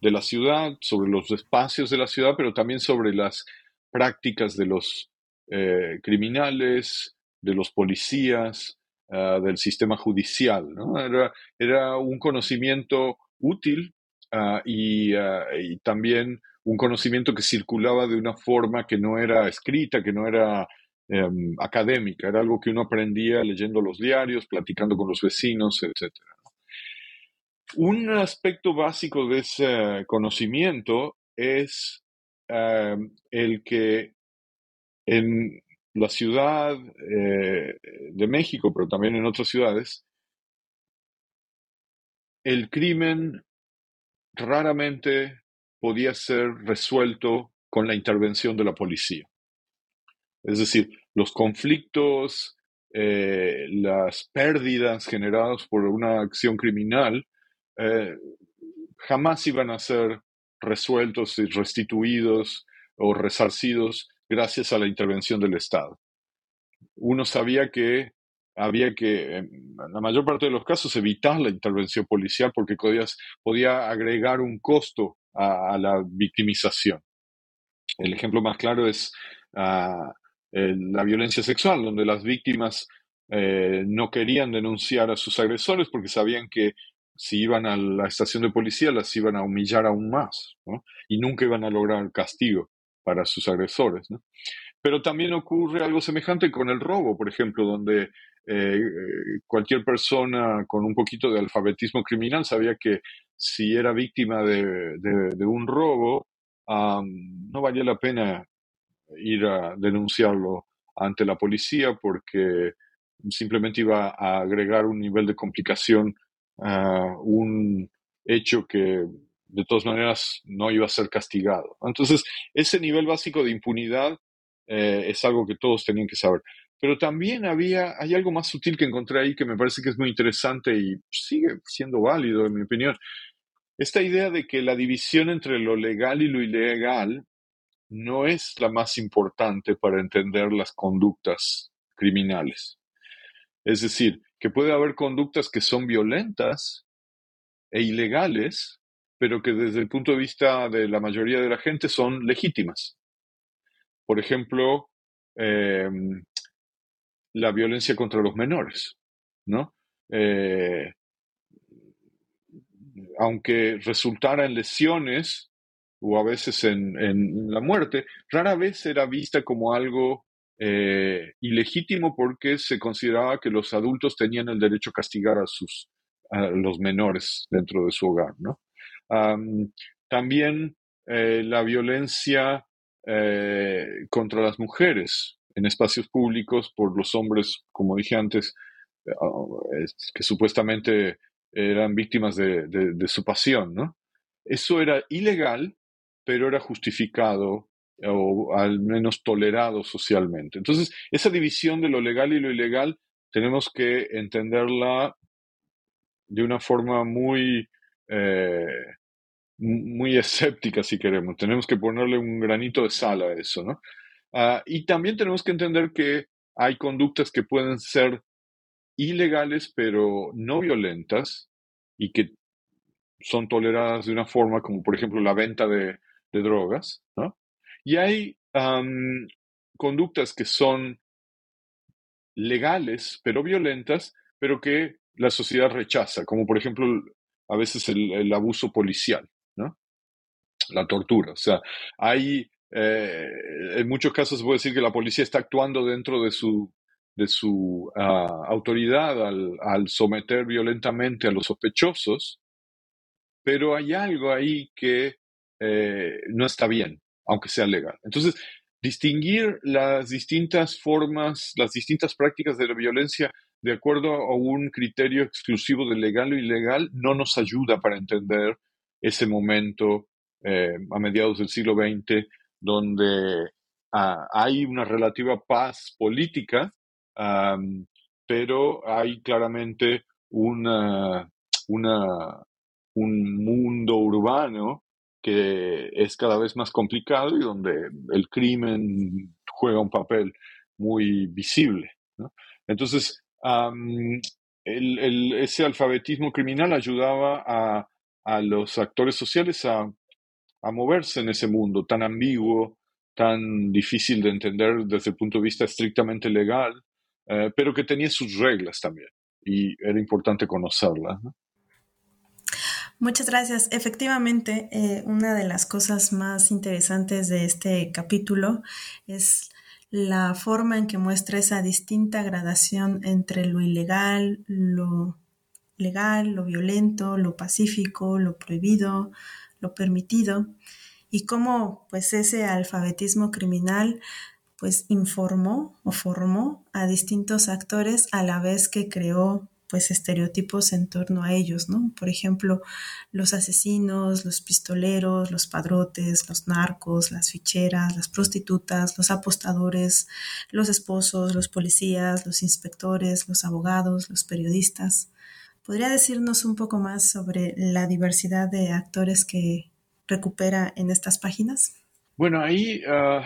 de la ciudad, sobre los espacios de la ciudad, pero también sobre las prácticas de los eh, criminales, de los policías, ah, del sistema judicial. Era, era un conocimiento útil ah, ah, y, también un conocimiento que circulaba de una forma que no era escrita, que no era em, académica, era algo que uno aprendía leyendo los diarios, platicando con los vecinos, etc. Un aspecto básico de ese conocimiento es em, el que en la ciudad eh, de México, pero también en otras ciudades, el crimen raramente podía ser resuelto con la intervención de la policía. Es decir, los conflictos, eh, las pérdidas generadas por una acción criminal eh, jamás iban a ser resueltos y restituidos o resarcidos gracias a la intervención del Estado. Uno sabía que había que, en la mayor parte de los casos, evitar la intervención policial porque podía agregar un costo a, la victimización. El ejemplo más claro es ah, la violencia sexual, donde las víctimas eh, no querían denunciar a sus agresores porque sabían que si iban a la estación de policía las iban a humillar aún más y nunca iban a lograr castigo para sus agresores. Pero también ocurre algo semejante con el robo, por ejemplo, donde eh, cualquier persona con un poquito de alfabetismo criminal sabía que si era víctima de, un robo, no valía la pena ir a denunciarlo ante la policía porque simplemente iba a agregar un nivel de complicación a un hecho que de todas maneras no iba a ser castigado. Entonces, ese nivel básico de impunidad eh, es algo que todos tenían que saber. Pero también había, hay algo más sutil que encontré ahí que me parece que es muy interesante y sigue siendo válido, en mi opinión. Esta idea de que la división entre lo legal y lo ilegal no es la más importante para entender las conductas criminales. Es decir, que puede haber conductas que son violentas e ilegales, pero que desde el punto de vista de la mayoría de la gente son legítimas. Por ejemplo, em, la violencia contra los menores, ¿no? Eh, aunque resultara en lesiones o a veces en, la muerte, rara vez era vista como algo eh, ilegítimo porque se consideraba que los adultos tenían el derecho a castigar a, sus, a los menores dentro de su hogar. ¿no? también eh, la violencia eh, contra las mujeres en espacios públicos por los hombres, como dije antes, que supuestamente eran víctimas de, su pasión. ¿no? Eso era ilegal pero era justificado o al menos tolerado socialmente. Entonces, esa división de lo legal y lo ilegal tenemos que entenderla de una forma muy, eh, muy escéptica, si queremos. Tenemos que ponerle un granito de sal a eso, ¿no? Ah, y también tenemos que entender que hay conductas que pueden ser ilegales, pero no violentas, y que son toleradas de una forma como, por ejemplo, la venta de, drogas, ¿no? Y hay conductas que son legales, pero violentas, pero que la sociedad rechaza, como por ejemplo a veces el, abuso policial, ¿no? La tortura. O sea, hay, eh, en muchos casos se puede decir que la policía está actuando dentro de su, de su ah, autoridad al, someter violentamente a los sospechosos, pero hay algo ahí que eh, no está bien, aunque sea legal. Entonces, distinguir las distintas formas, las distintas prácticas de la violencia de acuerdo a un criterio exclusivo de legal o ilegal no nos ayuda para entender ese momento eh, a mediados del siglo XX donde ah, hay una relativa paz política, pero hay claramente una, un mundo urbano que es cada vez más complicado y donde el crimen juega un papel muy visible. Entonces, ese alfabetismo criminal ayudaba a, los actores sociales a, moverse en ese mundo tan ambiguo, tan difícil de entender desde el punto de vista estrictamente legal, eh, pero que tenía sus reglas también y era importante conocerlas. Muchas gracias. Efectivamente, eh, una de las cosas más interesantes de este capítulo es la forma en que muestra esa distinta gradación entre lo ilegal, lo legal, lo violento, lo pacífico, lo prohibido, lo permitido, y cómo pues ese alfabetismo criminal pues informó o formó a distintos actores a la vez que creó pues estereotipos en torno a ellos, ¿no? Por ejemplo, los asesinos, los pistoleros, los padrotes, los narcos, las ficheras, las prostitutas, los apostadores, los esposos, los policías, los inspectores, los abogados, los periodistas. ¿Podría decirnos un poco más sobre la diversidad de actores que recupera en estas páginas? Bueno, ahí ah,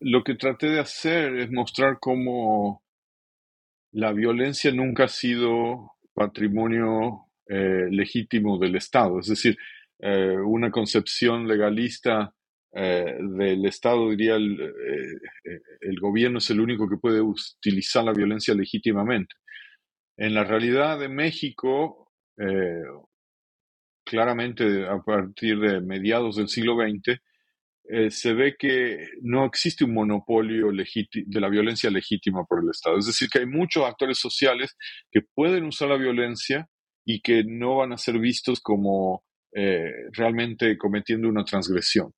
lo que traté de hacer es mostrar cómo la violencia nunca ha sido patrimonio eh, legítimo del Estado. Es decir, eh, una concepción legalista eh, del Estado diría el, el, gobierno es el único que puede utilizar la violencia legítimamente. En la realidad de México, claramente a partir de mediados del siglo XX, eh, se ve que no existe un monopolio de la violencia legítima por el Estado. Es decir, que hay muchos actores sociales que pueden usar la violencia y que no van a ser vistos como eh, realmente cometiendo una transgresión.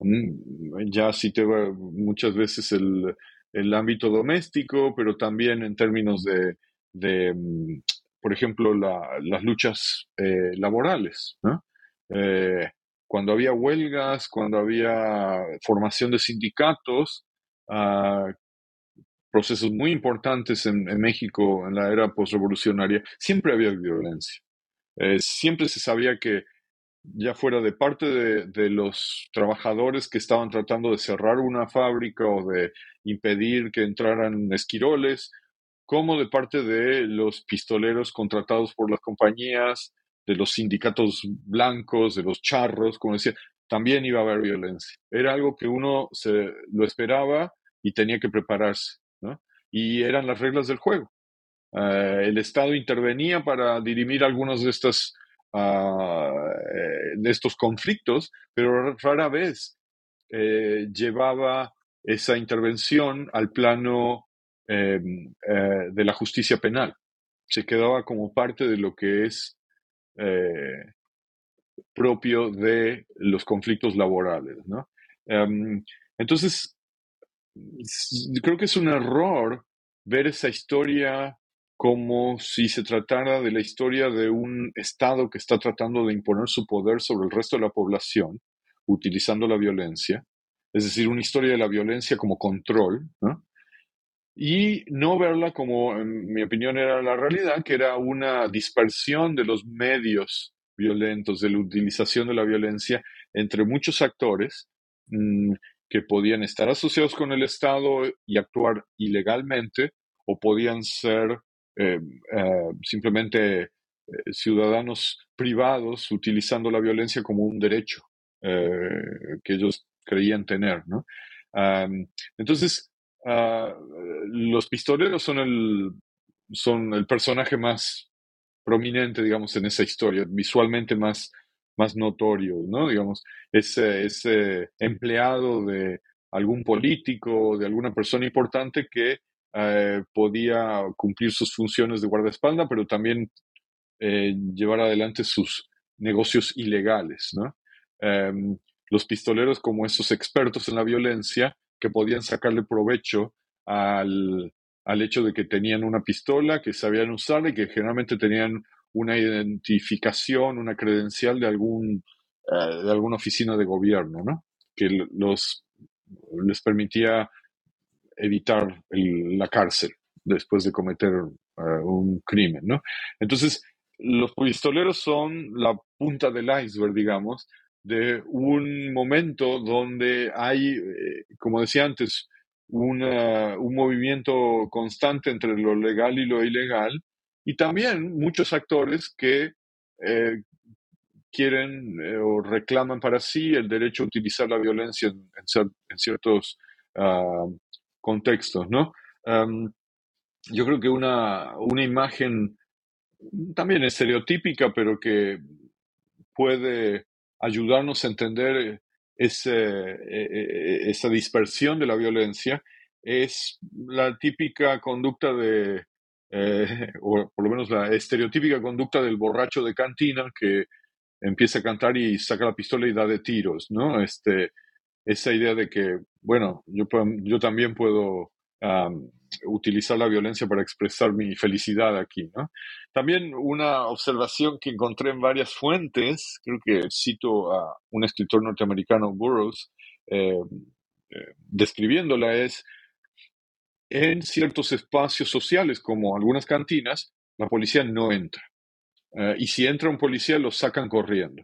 Mm, ya cité muchas veces el, ámbito doméstico, pero también en términos de, mm, por ejemplo, las luchas eh, laborales. ¿no? cuando había huelgas, cuando había formación de sindicatos, ah, procesos muy importantes en, México en la era postrevolucionaria, siempre había violencia. Eh, siempre se sabía que ya fuera de parte de, los trabajadores que estaban tratando de cerrar una fábrica o de impedir que entraran esquiroles, como de parte de los pistoleros contratados por las compañías, de los sindicatos blancos, de los charros, como decía, también iba a haber violencia. Era algo que uno se lo esperaba y tenía que prepararse, ¿no? Y eran las reglas del juego. Eh, el Estado intervenía para dirimir algunos de estos, ah, eh, de estos conflictos, pero rara vez eh, llevaba esa intervención al plano em, de la justicia penal. Se quedaba como parte de lo que es eh, propio de los conflictos laborales. ¿no? Em, entonces, creo que es un error ver esa historia como si se tratara de la historia de un Estado que está tratando de imponer su poder sobre el resto de la población utilizando la violencia, es decir, una historia de la violencia como control, ¿no? Y no verla como, en mi opinión, era la realidad, que era una dispersión de los medios violentos, de la utilización de la violencia entre muchos actores mm, que podían estar asociados con el Estado y actuar ilegalmente o podían ser eh, eh, simplemente eh, ciudadanos privados utilizando la violencia como un derecho que ellos creían tener. ¿no? entonces, Ah, los pistoleros son el, son el personaje más prominente, digamos, en esa historia, visualmente más, más notorio, ¿no? Digamos, ese, ese empleado de algún político, de alguna persona importante que eh, podía cumplir sus funciones de guardaespaldas, pero también eh, llevar adelante sus negocios ilegales, ¿no? Em, los pistoleros como esos expertos en la violencia que podían sacarle provecho al, hecho de que tenían una pistola, que sabían usarla y que generalmente tenían una identificación, una credencial de, algún, eh, de alguna oficina de gobierno, ¿no? que los, les permitía evitar la cárcel después de cometer eh, un crimen. ¿no? Entonces, los pistoleros son la punta del iceberg, digamos, de un momento donde hay, eh, como decía antes, un movimiento constante entre lo legal y lo ilegal, y también muchos actores que eh, quieren eh, o reclaman para sí el derecho a utilizar la violencia en, ciertos ah, contextos, ¿no? yo creo que una, una imagen también estereotípica, pero que puede ayudarnos a entender eh, ese, eh, eh, esa dispersión de la violencia es la típica conducta de, o por lo menos la estereotípica conducta del borracho de cantina que empieza a cantar y saca la pistola y da de tiros, ¿no? Este, esa idea de que, bueno, yo, yo también puedo utilizar la violencia para expresar mi felicidad aquí. También una observación que encontré en varias fuentes, creo que cito a un escritor norteamericano, Burroughs, eh, eh, describiéndola, es en ciertos espacios sociales como algunas cantinas, la policía no entra. Eh, y si entra un policía, lo sacan corriendo.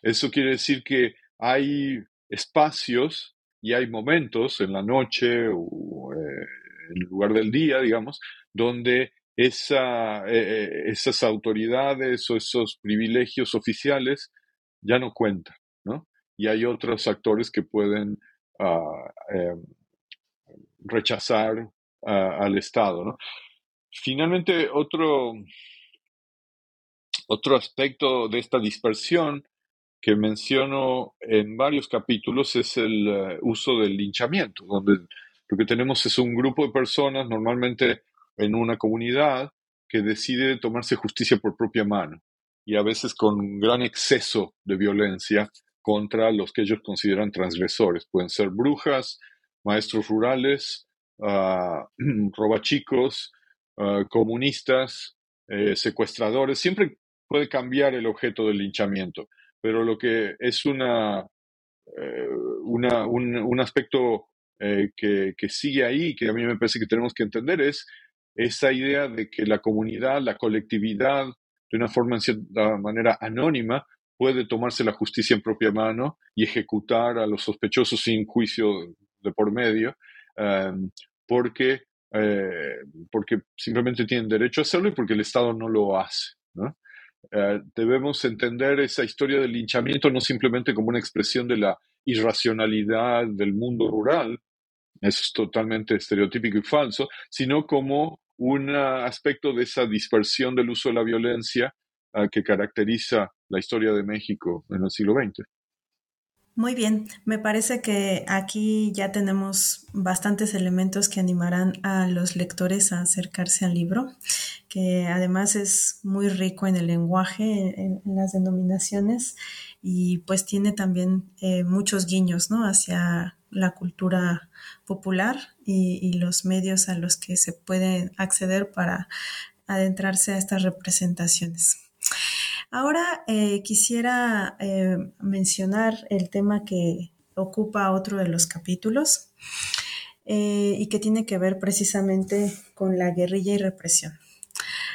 Eso quiere decir que hay espacios y hay momentos en la noche o en lugar del día, digamos, donde esa, eh, eh, esas autoridades o esos privilegios oficiales ya no cuentan, ¿no? Y hay otros actores que pueden ah, rechazar ah, al Estado, ¿no? Finalmente, otro, otro aspecto de esta dispersión que menciono en varios capítulos es el eh, uso del linchamiento, donde lo que tenemos es un grupo de personas, normalmente en una comunidad, que decide tomarse justicia por propia mano y a veces con gran exceso de violencia contra los que ellos consideran transgresores. Pueden ser brujas, maestros rurales, uh, robachicos, ah, comunistas, eh, secuestradores. Siempre puede cambiar el objeto del linchamiento pero lo que es una, eh, un, aspecto eh, que, sigue ahí, que a mí me parece que tenemos que entender, es esa idea de que la comunidad, la colectividad, de una forma, en cierta manera, anónima, puede tomarse la justicia en propia mano y ejecutar a los sospechosos sin juicio de por medio, em, porque, eh, porque simplemente tienen derecho a hacerlo y porque el Estado no lo hace. ¿no? Eh, debemos entender esa historia del linchamiento no simplemente como una expresión de la irracionalidad del mundo rural, eso es totalmente estereotípico y falso, sino como un aspecto de esa dispersión del uso de la violencia eh, que caracteriza la historia de México en el siglo XX. Muy bien, me parece que aquí ya tenemos bastantes elementos que animarán a los lectores a acercarse al libro, que además es muy rico en el lenguaje, en, las denominaciones y pues tiene también eh, muchos guiños ¿no? hacia la cultura popular y, los medios a los que se puede acceder para adentrarse a estas representaciones. Ahora eh, quisiera eh, mencionar el tema que ocupa otro de los capítulos eh, y que tiene que ver precisamente con la guerrilla y represión.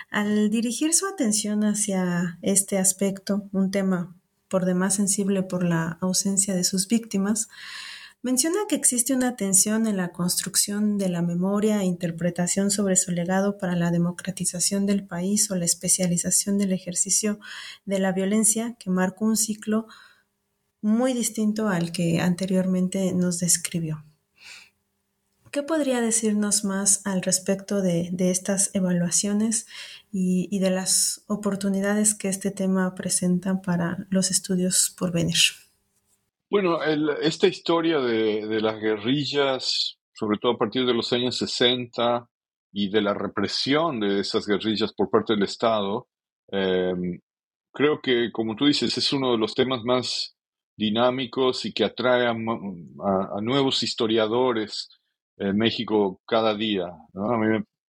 Al dirigir su atención hacia este aspecto, un tema por demás sensible por la ausencia de sus víctimas, Menciona que existe una tensión en la construcción de la memoria e interpretación sobre su legado para la democratización del país o la especialización del ejercicio de la violencia que marcó un ciclo muy distinto al que anteriormente nos describió. ¿Qué podría decirnos más al respecto de, estas evaluaciones y, de las oportunidades que este tema presenta para los estudios por venir? Bueno, esta historia de, las guerrillas, sobre todo a partir de los años 60 y de la represión de esas guerrillas por parte del Estado, em, creo que, como tú dices, es uno de los temas más dinámicos y que atrae a, nuevos historiadores en México cada día.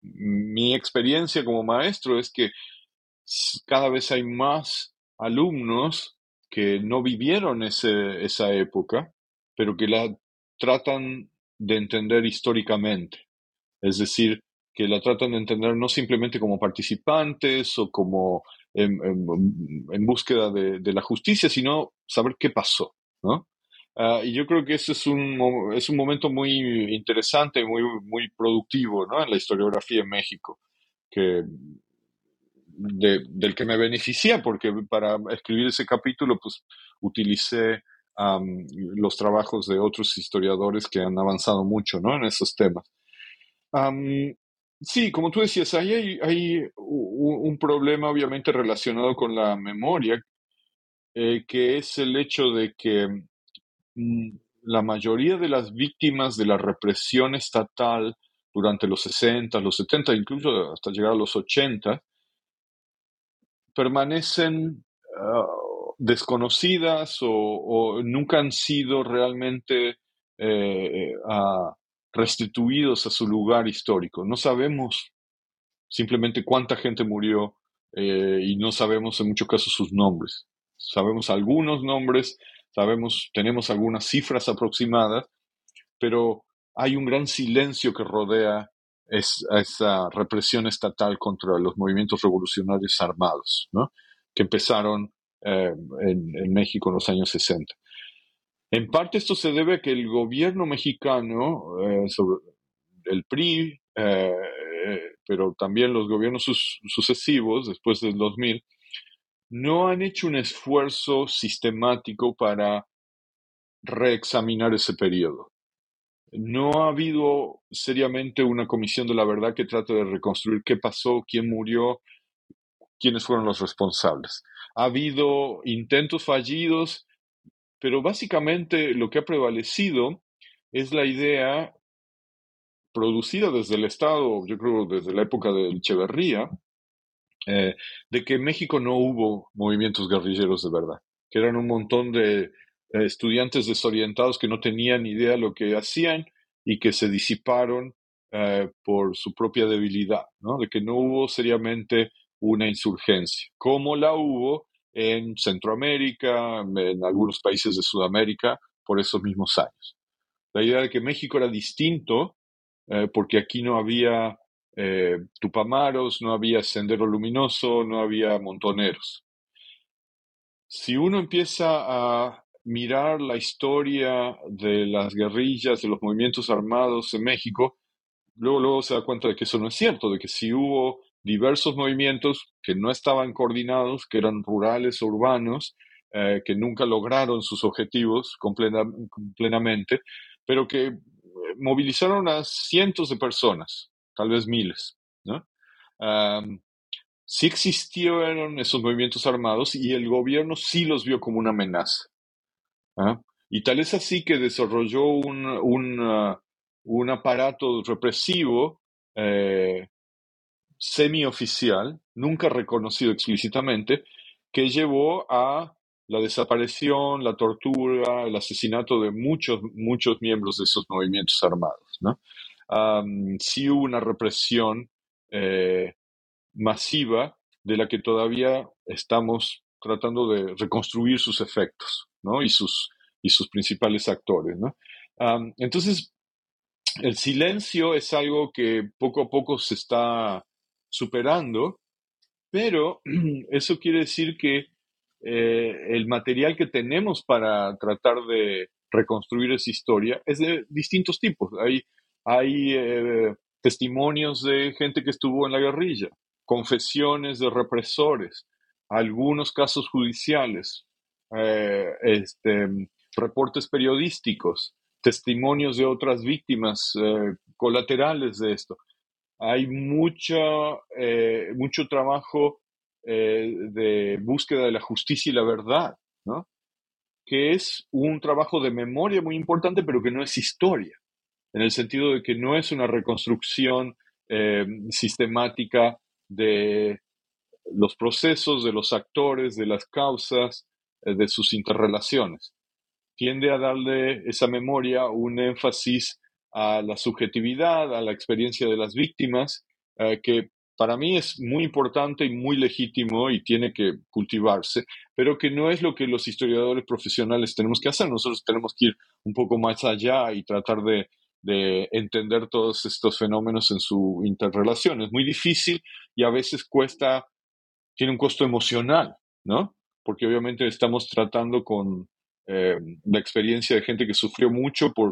mi experiencia como maestro es que cada vez hay más alumnos que no vivieron ese, esa época, pero que la tratan de entender históricamente. Es decir, que la tratan de entender no simplemente como participantes o como en, búsqueda de, la justicia, sino saber qué pasó. ¿no? Ah, y yo creo que ese es un, es un momento muy interesante, muy, muy productivo ¿no? en la historiografía en México, que del que me beneficié, porque para escribir ese capítulo, pues utilicé los trabajos de otros historiadores que han avanzado mucho ¿no? en esos temas. sí, como tú decías, ahí hay, hay, un problema obviamente relacionado con la memoria, eh, que es el hecho de que mm, la mayoría de las víctimas de la represión estatal durante los 60, los 70, incluso hasta llegar a los 80, permanecen ah, desconocidas o, nunca han sido realmente eh, ah, restituidos a su lugar histórico. No sabemos simplemente cuánta gente murió eh, y no sabemos en muchos casos sus nombres. Sabemos algunos nombres, sabemos, tenemos algunas cifras aproximadas, pero hay un gran silencio que rodea esa represión estatal contra los movimientos revolucionarios armados, que empezaron eh, en, México en los años 60. En parte esto se debe a que el gobierno mexicano, eh, el PRI, eh, pero también los gobiernos sucesivos después del 2000, no han hecho un esfuerzo sistemático para reexaminar ese periodo. No ha habido seriamente una comisión de la verdad que trate de reconstruir qué pasó, quién murió, quiénes fueron los responsables. Ha habido intentos fallidos, pero básicamente lo que ha prevalecido es la idea producida desde el Estado, yo creo desde la época de Echeverría, eh, de que en México no hubo movimientos guerrilleros de verdad, que eran un montón de estudiantes desorientados que no tenían idea de lo que hacían y que se disiparon eh, por su propia debilidad, ¿no? de que no hubo seriamente una insurgencia, como la hubo en Centroamérica, en algunos países de Sudamérica, por esos mismos años. La idea de que México era distinto eh, porque aquí no había eh, tupamaros, no había sendero luminoso, no había montoneros. Si uno empieza a mirar la historia de las guerrillas, de los movimientos armados en México, luego, luego se da cuenta de que eso no es cierto, de que si hubo diversos movimientos que no estaban coordinados, que eran rurales o urbanos, eh, que nunca lograron sus objetivos plenamente, pero que movilizaron a cientos de personas, tal vez miles. ¿no? sí existieron esos movimientos armados y el gobierno sí los vio como una amenaza. ¿Ah? Y tal es así que desarrolló un, un, aparato represivo eh, semioficial, nunca reconocido explícitamente, que llevó a la desaparición, la tortura, el asesinato de muchos, muchos miembros de esos movimientos armados. sí hubo una represión eh, masiva de la que todavía estamos tratando de reconstruir sus efectos y, sus, y sus principales actores. entonces, el silencio es algo que poco a poco se está superando, pero eso quiere decir que eh, el material que tenemos para tratar de reconstruir esa historia es de distintos tipos. Hay, hay eh, testimonios de gente que estuvo en la guerrilla, confesiones de represores, algunos casos judiciales, eh, este, reportes periodísticos, testimonios de otras víctimas colaterales de esto. Hay mucho, mucho trabajo eh, de búsqueda de la justicia y la verdad, ¿no? que es un trabajo de memoria muy importante, pero que no es historia, en el sentido de que no es una reconstrucción eh, sistemática de los procesos, de los actores, de las causas, eh, de sus interrelaciones. Tiende a darle esa memoria un énfasis a la subjetividad, a la experiencia de las víctimas, que para mí es muy importante y muy legítimo y tiene que cultivarse, pero que no es lo que los historiadores profesionales tenemos que hacer. Nosotros tenemos que ir un poco más allá y tratar de, entender todos estos fenómenos en su interrelación. Es muy difícil y a veces cuesta, tiene un costo emocional, ¿no? Porque obviamente estamos tratando con eh, la experiencia de gente que sufrió mucho por,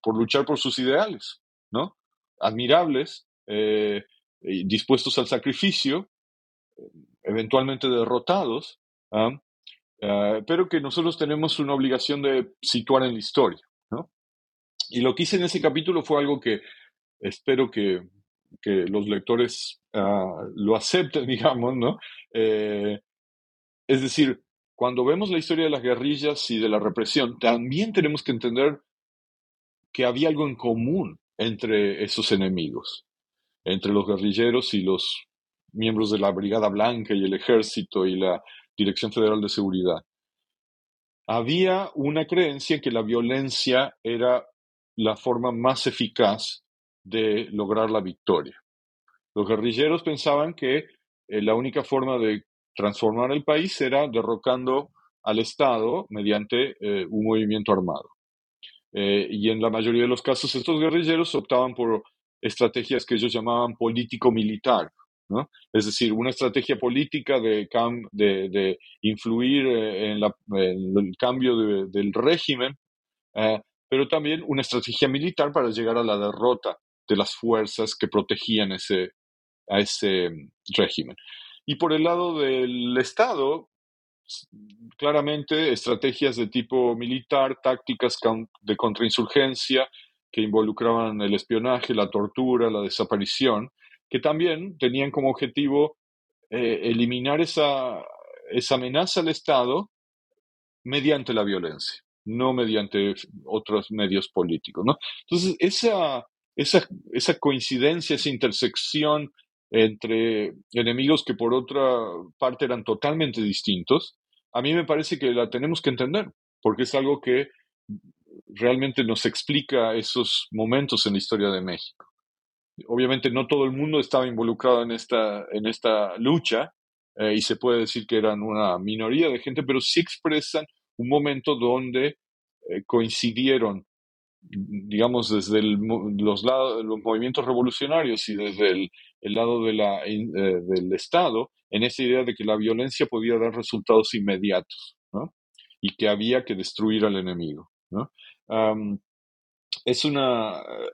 por luchar por sus ideales, ¿no? Admirables. Eh, dispuestos al sacrificio, eventualmente derrotados. Ah, pero que nosotros tenemos una obligación de situar en la historia. Y lo que hice en ese capítulo fue algo que espero que, los lectores ah, lo acepten, digamos, ¿no? Eh, es decir, cuando vemos la historia de las guerrillas y de la represión, también tenemos que entender que había algo en común entre esos enemigos entre los guerrilleros y los miembros de la Brigada Blanca y el Ejército y la Dirección Federal de Seguridad. Había una creencia que la violencia era la forma más eficaz de lograr la victoria. Los guerrilleros pensaban que eh, la única forma de transformar el país era derrocando al Estado mediante eh, un movimiento armado. Eh, y en la mayoría de los casos estos guerrilleros optaban por estrategias que ellos llamaban político-militar, ¿no? es decir, una estrategia política de, de, influir en, el cambio del régimen, pero también una estrategia militar para llegar a la derrota de las fuerzas que protegían ese, a ese régimen. Y por el lado del Estado, claramente estrategias de tipo militar, tácticas de contrainsurgencia que involucraban el espionaje, la tortura, la desaparición, que también tenían como objetivo eh, eliminar esa, esa amenaza al Estado mediante la violencia, no mediante otros medios políticos. Entonces, esa, esa, esa coincidencia, esa intersección entre enemigos que por otra parte eran totalmente distintos, a mí me parece que la tenemos que entender, porque es algo que realmente nos explica esos momentos en la historia de México. Obviamente no todo el mundo estaba involucrado en esta, en esta lucha eh, y se puede decir que eran una minoría de gente, pero sí expresan un momento donde eh, coincidieron digamos, desde los, lados, los movimientos revolucionarios y desde el, lado de la, eh, del Estado, en esa idea de que la violencia podía dar resultados inmediatos y que había que destruir al enemigo. es una. Eh,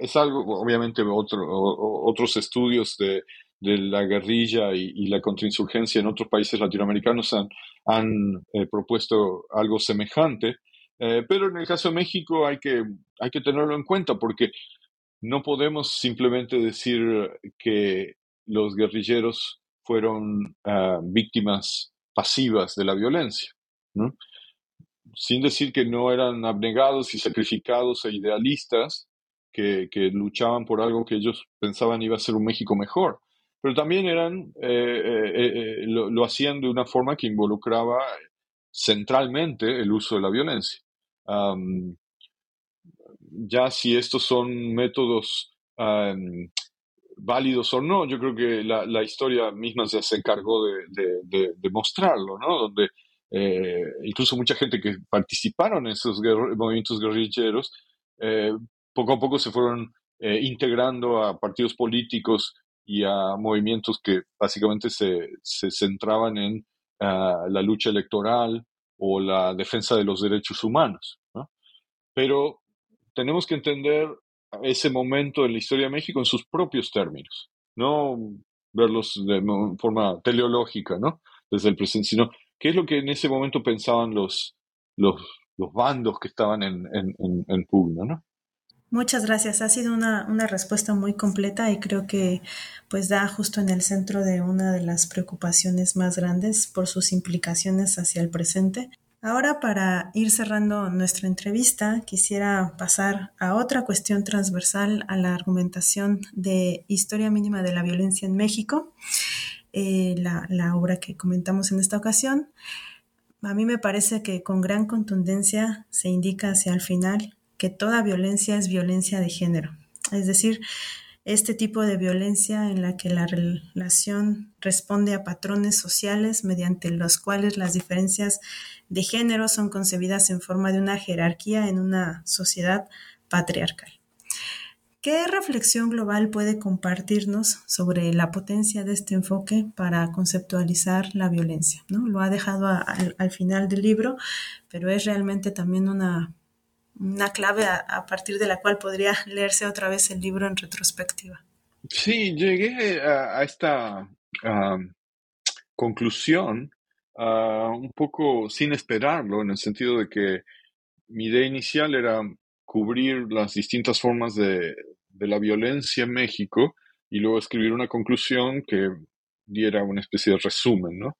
es algo, obviamente, otro, otros estudios de, la guerrilla y, la contrainsurgencia en otros países latinoamericanos han, han eh, propuesto algo semejante, pero en el caso de México hay que, hay que tenerlo en cuenta porque no podemos simplemente decir que los guerrilleros fueron ah, víctimas pasivas de la violencia, sin decir que no eran abnegados y sacrificados e idealistas que, luchaban por algo que ellos pensaban iba a ser un México mejor, pero también eran, eh, eh, lo, lo hacían de una forma que involucraba centralmente el uso de la violencia ya si estos son métodos válidos o no, yo creo que la, historia misma se, encargó de, mostrarlo, ¿no? Donde eh, incluso mucha gente que participaron en esos movimientos guerrilleros, eh, poco a poco se fueron eh, integrando a partidos políticos y a movimientos que básicamente se, centraban en ah, la lucha electoral, o la defensa de los derechos humanos. Pero tenemos que entender ese momento en la historia de México en sus propios términos, no verlos de forma teleológica, ¿no? Desde el presente, sino qué es lo que en ese momento pensaban los, los, bandos que estaban en, en, en, pugna, ¿no? Muchas gracias. Ha sido una, una, respuesta muy completa y creo que pues da justo en el centro de una de las preocupaciones más grandes por sus implicaciones hacia el presente. Ahora para ir cerrando nuestra entrevista, quisiera pasar a otra cuestión transversal a la argumentación de Historia Mínima de la Violencia en México, eh, la, la obra que comentamos en esta ocasión. A mí me parece que con gran contundencia se indica hacia el final que toda violencia es violencia de género. Es decir, este tipo de violencia en la que la relación responde a patrones sociales mediante los cuales las diferencias de género son concebidas en forma de una jerarquía en una sociedad patriarcal. ¿Qué reflexión global puede compartirnos sobre la potencia de este enfoque para conceptualizar la violencia? ¿no? Lo ha dejado al final del libro, pero es realmente también una una clave a, partir de la cual podría leerse otra vez el libro en retrospectiva. Sí, llegué a, esta conclusión un poco sin esperarlo, en el sentido de que mi idea inicial era cubrir las distintas formas de, de la violencia en México y luego escribir una conclusión que diera una especie de resumen, ¿no?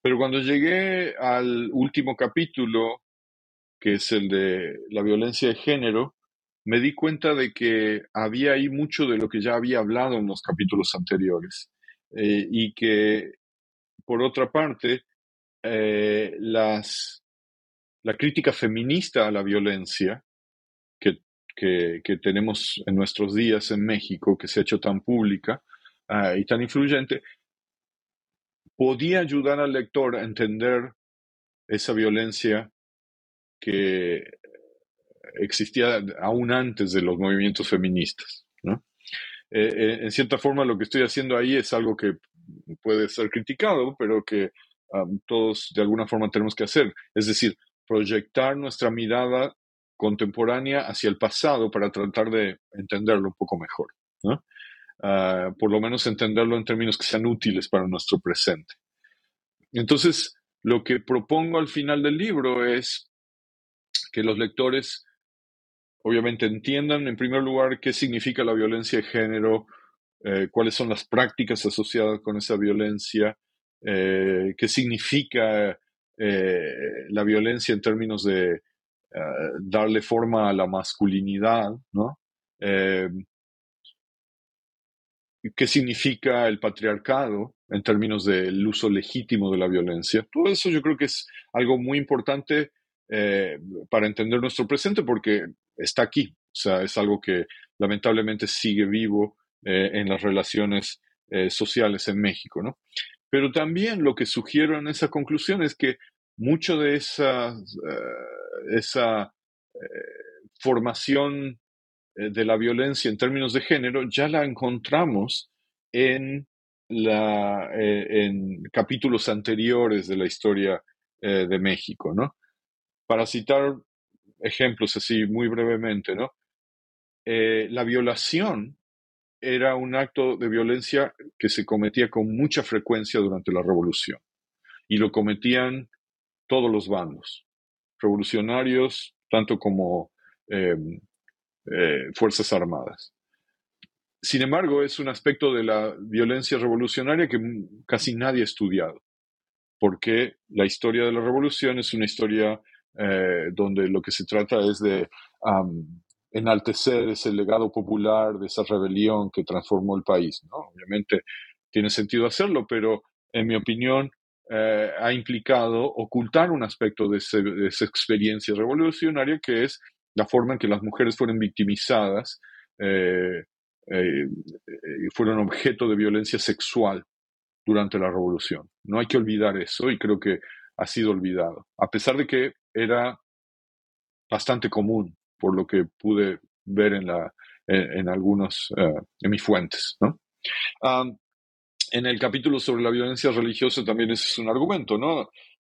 Pero cuando llegué al último capítulo, que es el de la violencia de género, me di cuenta de que había ahí mucho de lo que ya había hablado en los capítulos anteriores eh, y que, por otra parte, eh, las, la crítica feminista a la violencia, que que, tenemos en nuestros días en México, que se ha hecho tan pública ah, y tan influyente, podía ayudar al lector a entender esa violencia que existía aún antes de los movimientos feministas. Eh, eh, en cierta forma lo que estoy haciendo ahí es algo que puede ser criticado, pero que todos de alguna forma tenemos que hacer. Es decir, proyectar nuestra mirada contemporánea hacia el pasado para tratar de entenderlo un poco mejor. Ah, por lo menos entenderlo en términos que sean útiles para nuestro presente. Entonces, lo que propongo al final del libro es que los lectores obviamente entiendan en primer lugar qué significa la violencia de género, eh, cuáles son las prácticas asociadas con esa violencia, eh, qué significa eh, la violencia en términos de darle forma a la masculinidad, ¿no? qué significa el patriarcado en términos del uso legítimo de la violencia. Todo eso yo creo que es algo muy importante para entender nuestro presente porque está aquí. O sea, es algo que lamentablemente sigue vivo eh, en las relaciones eh, sociales en México, ¿no? Pero también lo que sugiero en esa conclusión es que mucho de esa, eh, esa formación de la violencia en términos de género ya la encontramos en, la, en capítulos anteriores de la historia de México, ¿no? Para citar ejemplos así muy brevemente, ¿no? Eh, la violación era un acto de violencia que se cometía con mucha frecuencia durante la revolución y lo cometían todos los bandos, revolucionarios, tanto como em, eh, Fuerzas Armadas. Sin embargo, es un aspecto de la violencia revolucionaria que casi nadie ha estudiado, porque la historia de la revolución es una historia eh, donde lo que se trata es de enaltecer ese legado popular de esa rebelión que transformó el país. Obviamente tiene sentido hacerlo, pero en mi opinión eh, ha implicado ocultar un aspecto de, esa experiencia revolucionaria que es la forma en que las mujeres fueron victimizadas, eh, fueron objeto de violencia sexual durante la revolución. No hay que olvidar eso y creo que ha sido olvidado, a pesar de que era bastante común, por lo que pude ver en, la, en, algunos, eh, en mis fuentes. ¿no? en el capítulo sobre la violencia religiosa también es un argumento, ¿no?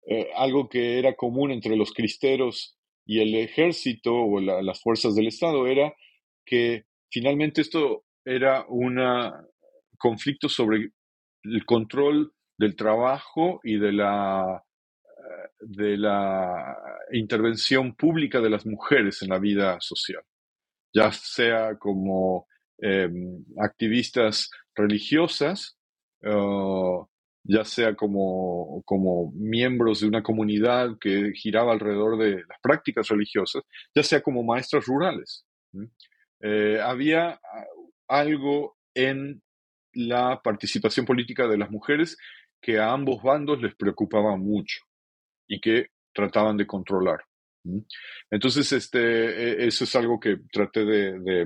Eh, algo que era común entre los cristeros y el ejército o las fuerzas del Estado era que finalmente esto era un conflicto sobre el control del trabajo y de la de la intervención pública de las mujeres en la vida social, ya sea como em, activistas religiosas, ya sea como, como miembros de una comunidad que giraba alrededor de las prácticas religiosas, ya sea como maestras rurales. Eh, había algo en la participación política de las mujeres que a ambos bandos les preocupaba mucho y que trataban de controlar. Entonces, este, e, eso es algo que traté de,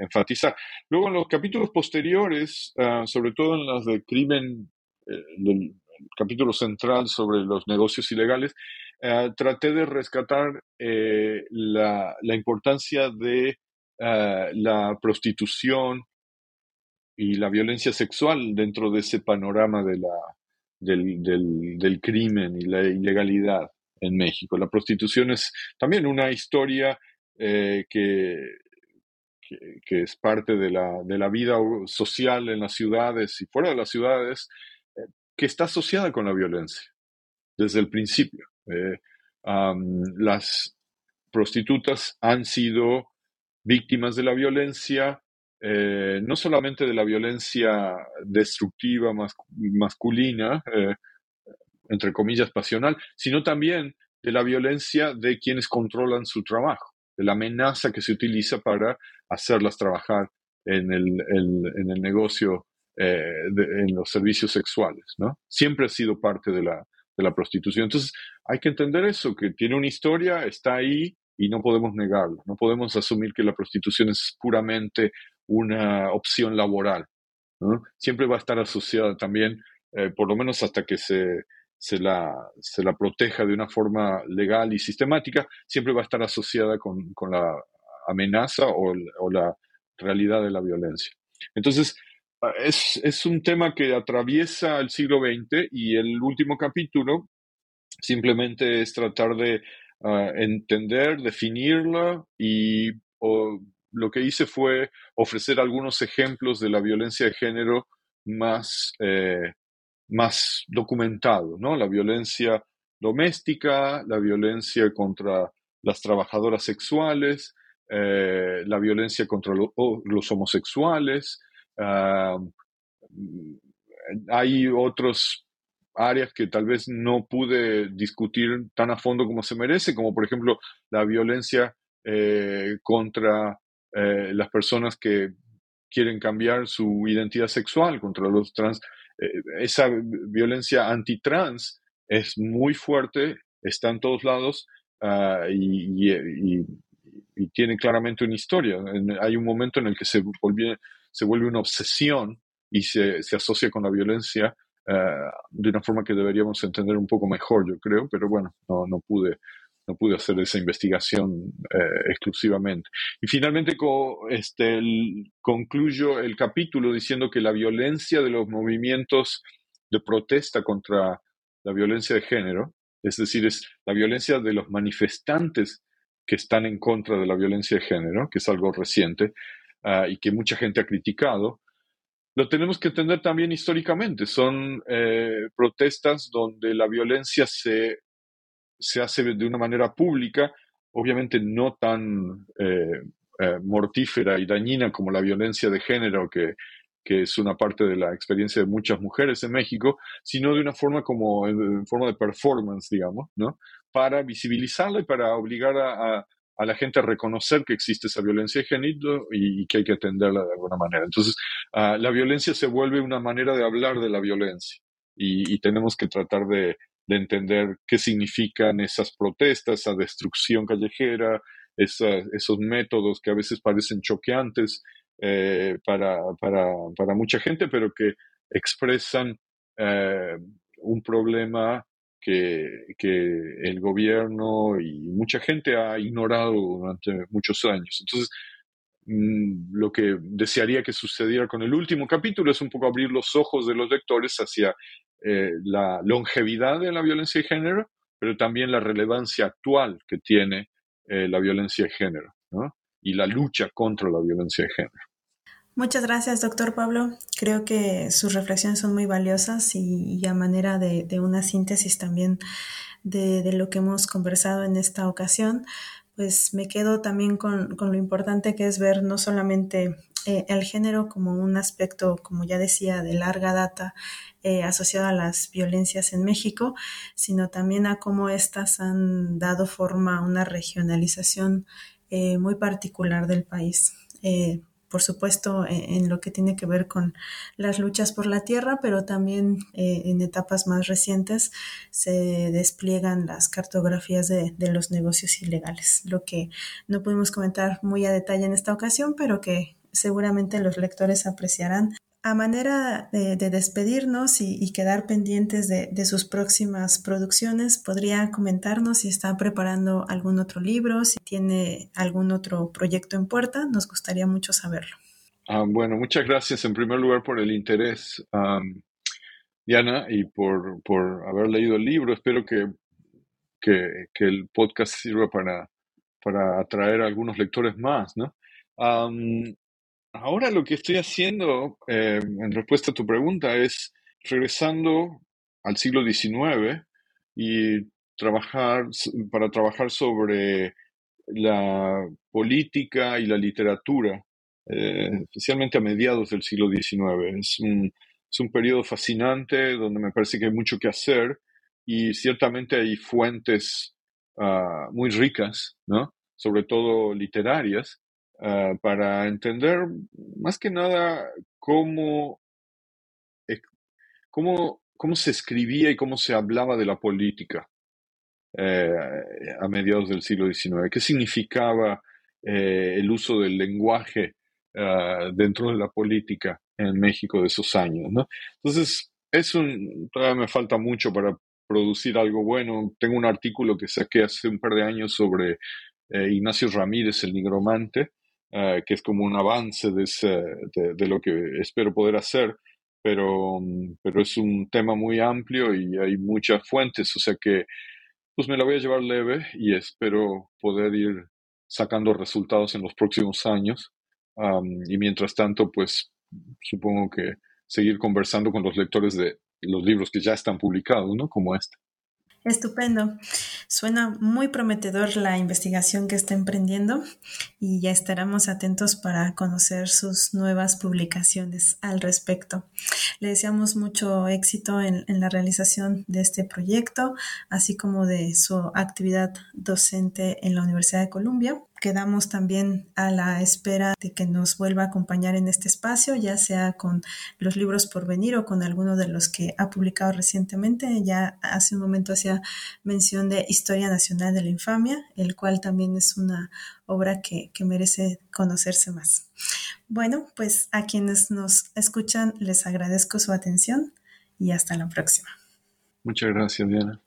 enfatizar. Luego, en los capítulos posteriores, ah, sobre todo en las de crimen, eh, el capítulo central sobre los negocios ilegales, ah, traté de rescatar eh, la, importancia de ah, la prostitución y la violencia sexual dentro de ese panorama de la, del, crimen y la ilegalidad en México. La prostitución es también una historia eh, que, que, es parte de la, de la, vida social en las ciudades y fuera de las ciudades, eh, que está asociada con la violencia desde el principio. Eh, las prostitutas han sido víctimas de la violencia eh, no solamente de la violencia destructiva masculina, eh, entre comillas, pasional, sino también de la violencia de quienes controlan su trabajo, de la amenaza que se utiliza para hacerlas trabajar en el, en el negocio, eh, en los servicios sexuales. ¿no? Siempre ha sido parte de la, de la prostitución. Entonces, hay que entender eso, que tiene una historia, está ahí, y no podemos negarlo. No podemos asumir que la prostitución es puramente una opción laboral. Siempre va a estar asociada también, eh, por lo menos hasta que se, se, la, se la proteja de una forma legal y sistemática, siempre va a estar asociada con, con la amenaza o, la realidad de la violencia. Entonces, ah, es, es un tema que atraviesa el siglo XX y el último capítulo simplemente es tratar de uh, entender, definirla y lo que hice fue ofrecer algunos ejemplos de la violencia de género más, eh, más documentado, ¿no? La violencia doméstica, la violencia contra las trabajadoras sexuales, eh, la violencia contra los homosexuales. Ah, hay otros áreas que tal vez no pude discutir tan a fondo como se merece, como por ejemplo la violencia eh, contra eh, las personas que quieren cambiar su identidad sexual, contra los trans. Eh, esa violencia antitrans es muy fuerte, está en todos lados ah, y, tiene claramente una historia. hay un momento en el que se, se vuelve una obsesión y se, se asocia con la violencia eh, de una forma que deberíamos entender un poco mejor, yo creo, pero bueno, no, no pude no pude hacer esa investigación eh, exclusivamente. Y finalmente este, concluyo el capítulo diciendo que la violencia de los movimientos de protesta contra la violencia de género, es decir, es la violencia de los manifestantes que están en contra de la violencia de género, que es algo reciente ah, y que mucha gente ha criticado, lo tenemos que entender también históricamente. Son eh, protestas donde la violencia se, se, hace de una manera pública, obviamente no tan eh, eh, mortífera y dañina como la violencia de género, que, que, es una parte de la experiencia de muchas mujeres en México, sino de una forma como en forma de performance, digamos, ¿no? Para visibilizarla y para obligar a a la gente a reconocer que existe esa violencia de género y, que hay que atenderla de alguna manera. Entonces, ah, la violencia se vuelve una manera de hablar de la violencia y, tenemos que tratar de, entender qué significan esas protestas, esa destrucción callejera, esos métodos que a veces parecen choqueantes eh, para, para, mucha gente, pero que expresan eh, un problema que, el gobierno y mucha gente ha ignorado durante muchos años. Entonces, mm, lo que desearía que sucediera con el último capítulo es un poco abrir los ojos de los lectores hacia eh, la longevidad de la violencia de género, pero también la relevancia actual que tiene eh, la violencia de género y la lucha contra la violencia de género. Muchas gracias, doctor Pablo. Creo que sus reflexiones son muy valiosas y, a manera de, una síntesis también de, lo que hemos conversado en esta ocasión, pues me quedo también con, lo importante que es ver no solamente eh, el género como un aspecto, como ya decía, de larga data eh, asociado a las violencias en México, sino también a cómo éstas han dado forma a una regionalización eh, muy particular del país. Por supuesto, e, en, lo que tiene que ver con las luchas por la tierra, pero también eh, en etapas más recientes se despliegan las cartografías de, los negocios ilegales, lo que no pudimos comentar muy a detalle en esta ocasión, pero que seguramente los lectores apreciarán a manera de, despedirnos y, quedar pendientes de, sus próximas producciones, ¿podría comentarnos si está preparando algún otro libro, si tiene algún otro proyecto en puerta? Nos gustaría mucho saberlo. Ah, bueno, muchas gracias en primer lugar por el interés, Diana, y por, haber leído el libro. Espero que, que, el podcast sirva para, para atraer a algunos lectores más, ¿no? Ahora lo que estoy haciendo, eh, en respuesta a tu pregunta, es regresando al siglo XIX y trabajar para trabajar sobre la política y la literatura, eh, especialmente a mediados del siglo XIX. Es un, es un periodo fascinante donde me parece que hay mucho que hacer y ciertamente hay fuentes ah, muy ricas, ¿no? sobre todo literarias, Ah, para entender más que nada cómo, cómo, cómo se escribía y cómo se hablaba de la política a mediados del siglo XIX. ¿Qué significaba el uso del lenguaje dentro de la política en México de esos años? ¿no? Entonces, es un, todavía me falta mucho para producir algo bueno. Tengo un artículo que saqué hace un par de años sobre Ignacio Ramírez, el nigromante, eh, que es como un avance de, de, lo que espero poder hacer, pero, pero es un tema muy amplio y hay muchas fuentes, o sea que pues me la voy a llevar leve y espero poder ir sacando resultados en los próximos años. y mientras tanto, pues supongo que seguir conversando con los lectores de los libros que ya están publicados, ¿no? Como este. Estupendo. Suena muy prometedor la investigación que está emprendiendo y ya estaremos atentos para conocer sus nuevas publicaciones al respecto. Le deseamos mucho éxito en, la realización de este proyecto, así como de su actividad docente en la Universidad de Columbia quedamos también a la espera de que nos vuelva a acompañar en este espacio, ya sea con los libros por venir o con alguno de los que ha publicado recientemente. Ya hace un momento hacía mención de Historia Nacional de la Infamia, el cual también es una obra que, que merece conocerse más. Bueno, pues a quienes nos escuchan les agradezco su atención y hasta la próxima. Muchas gracias, Diana.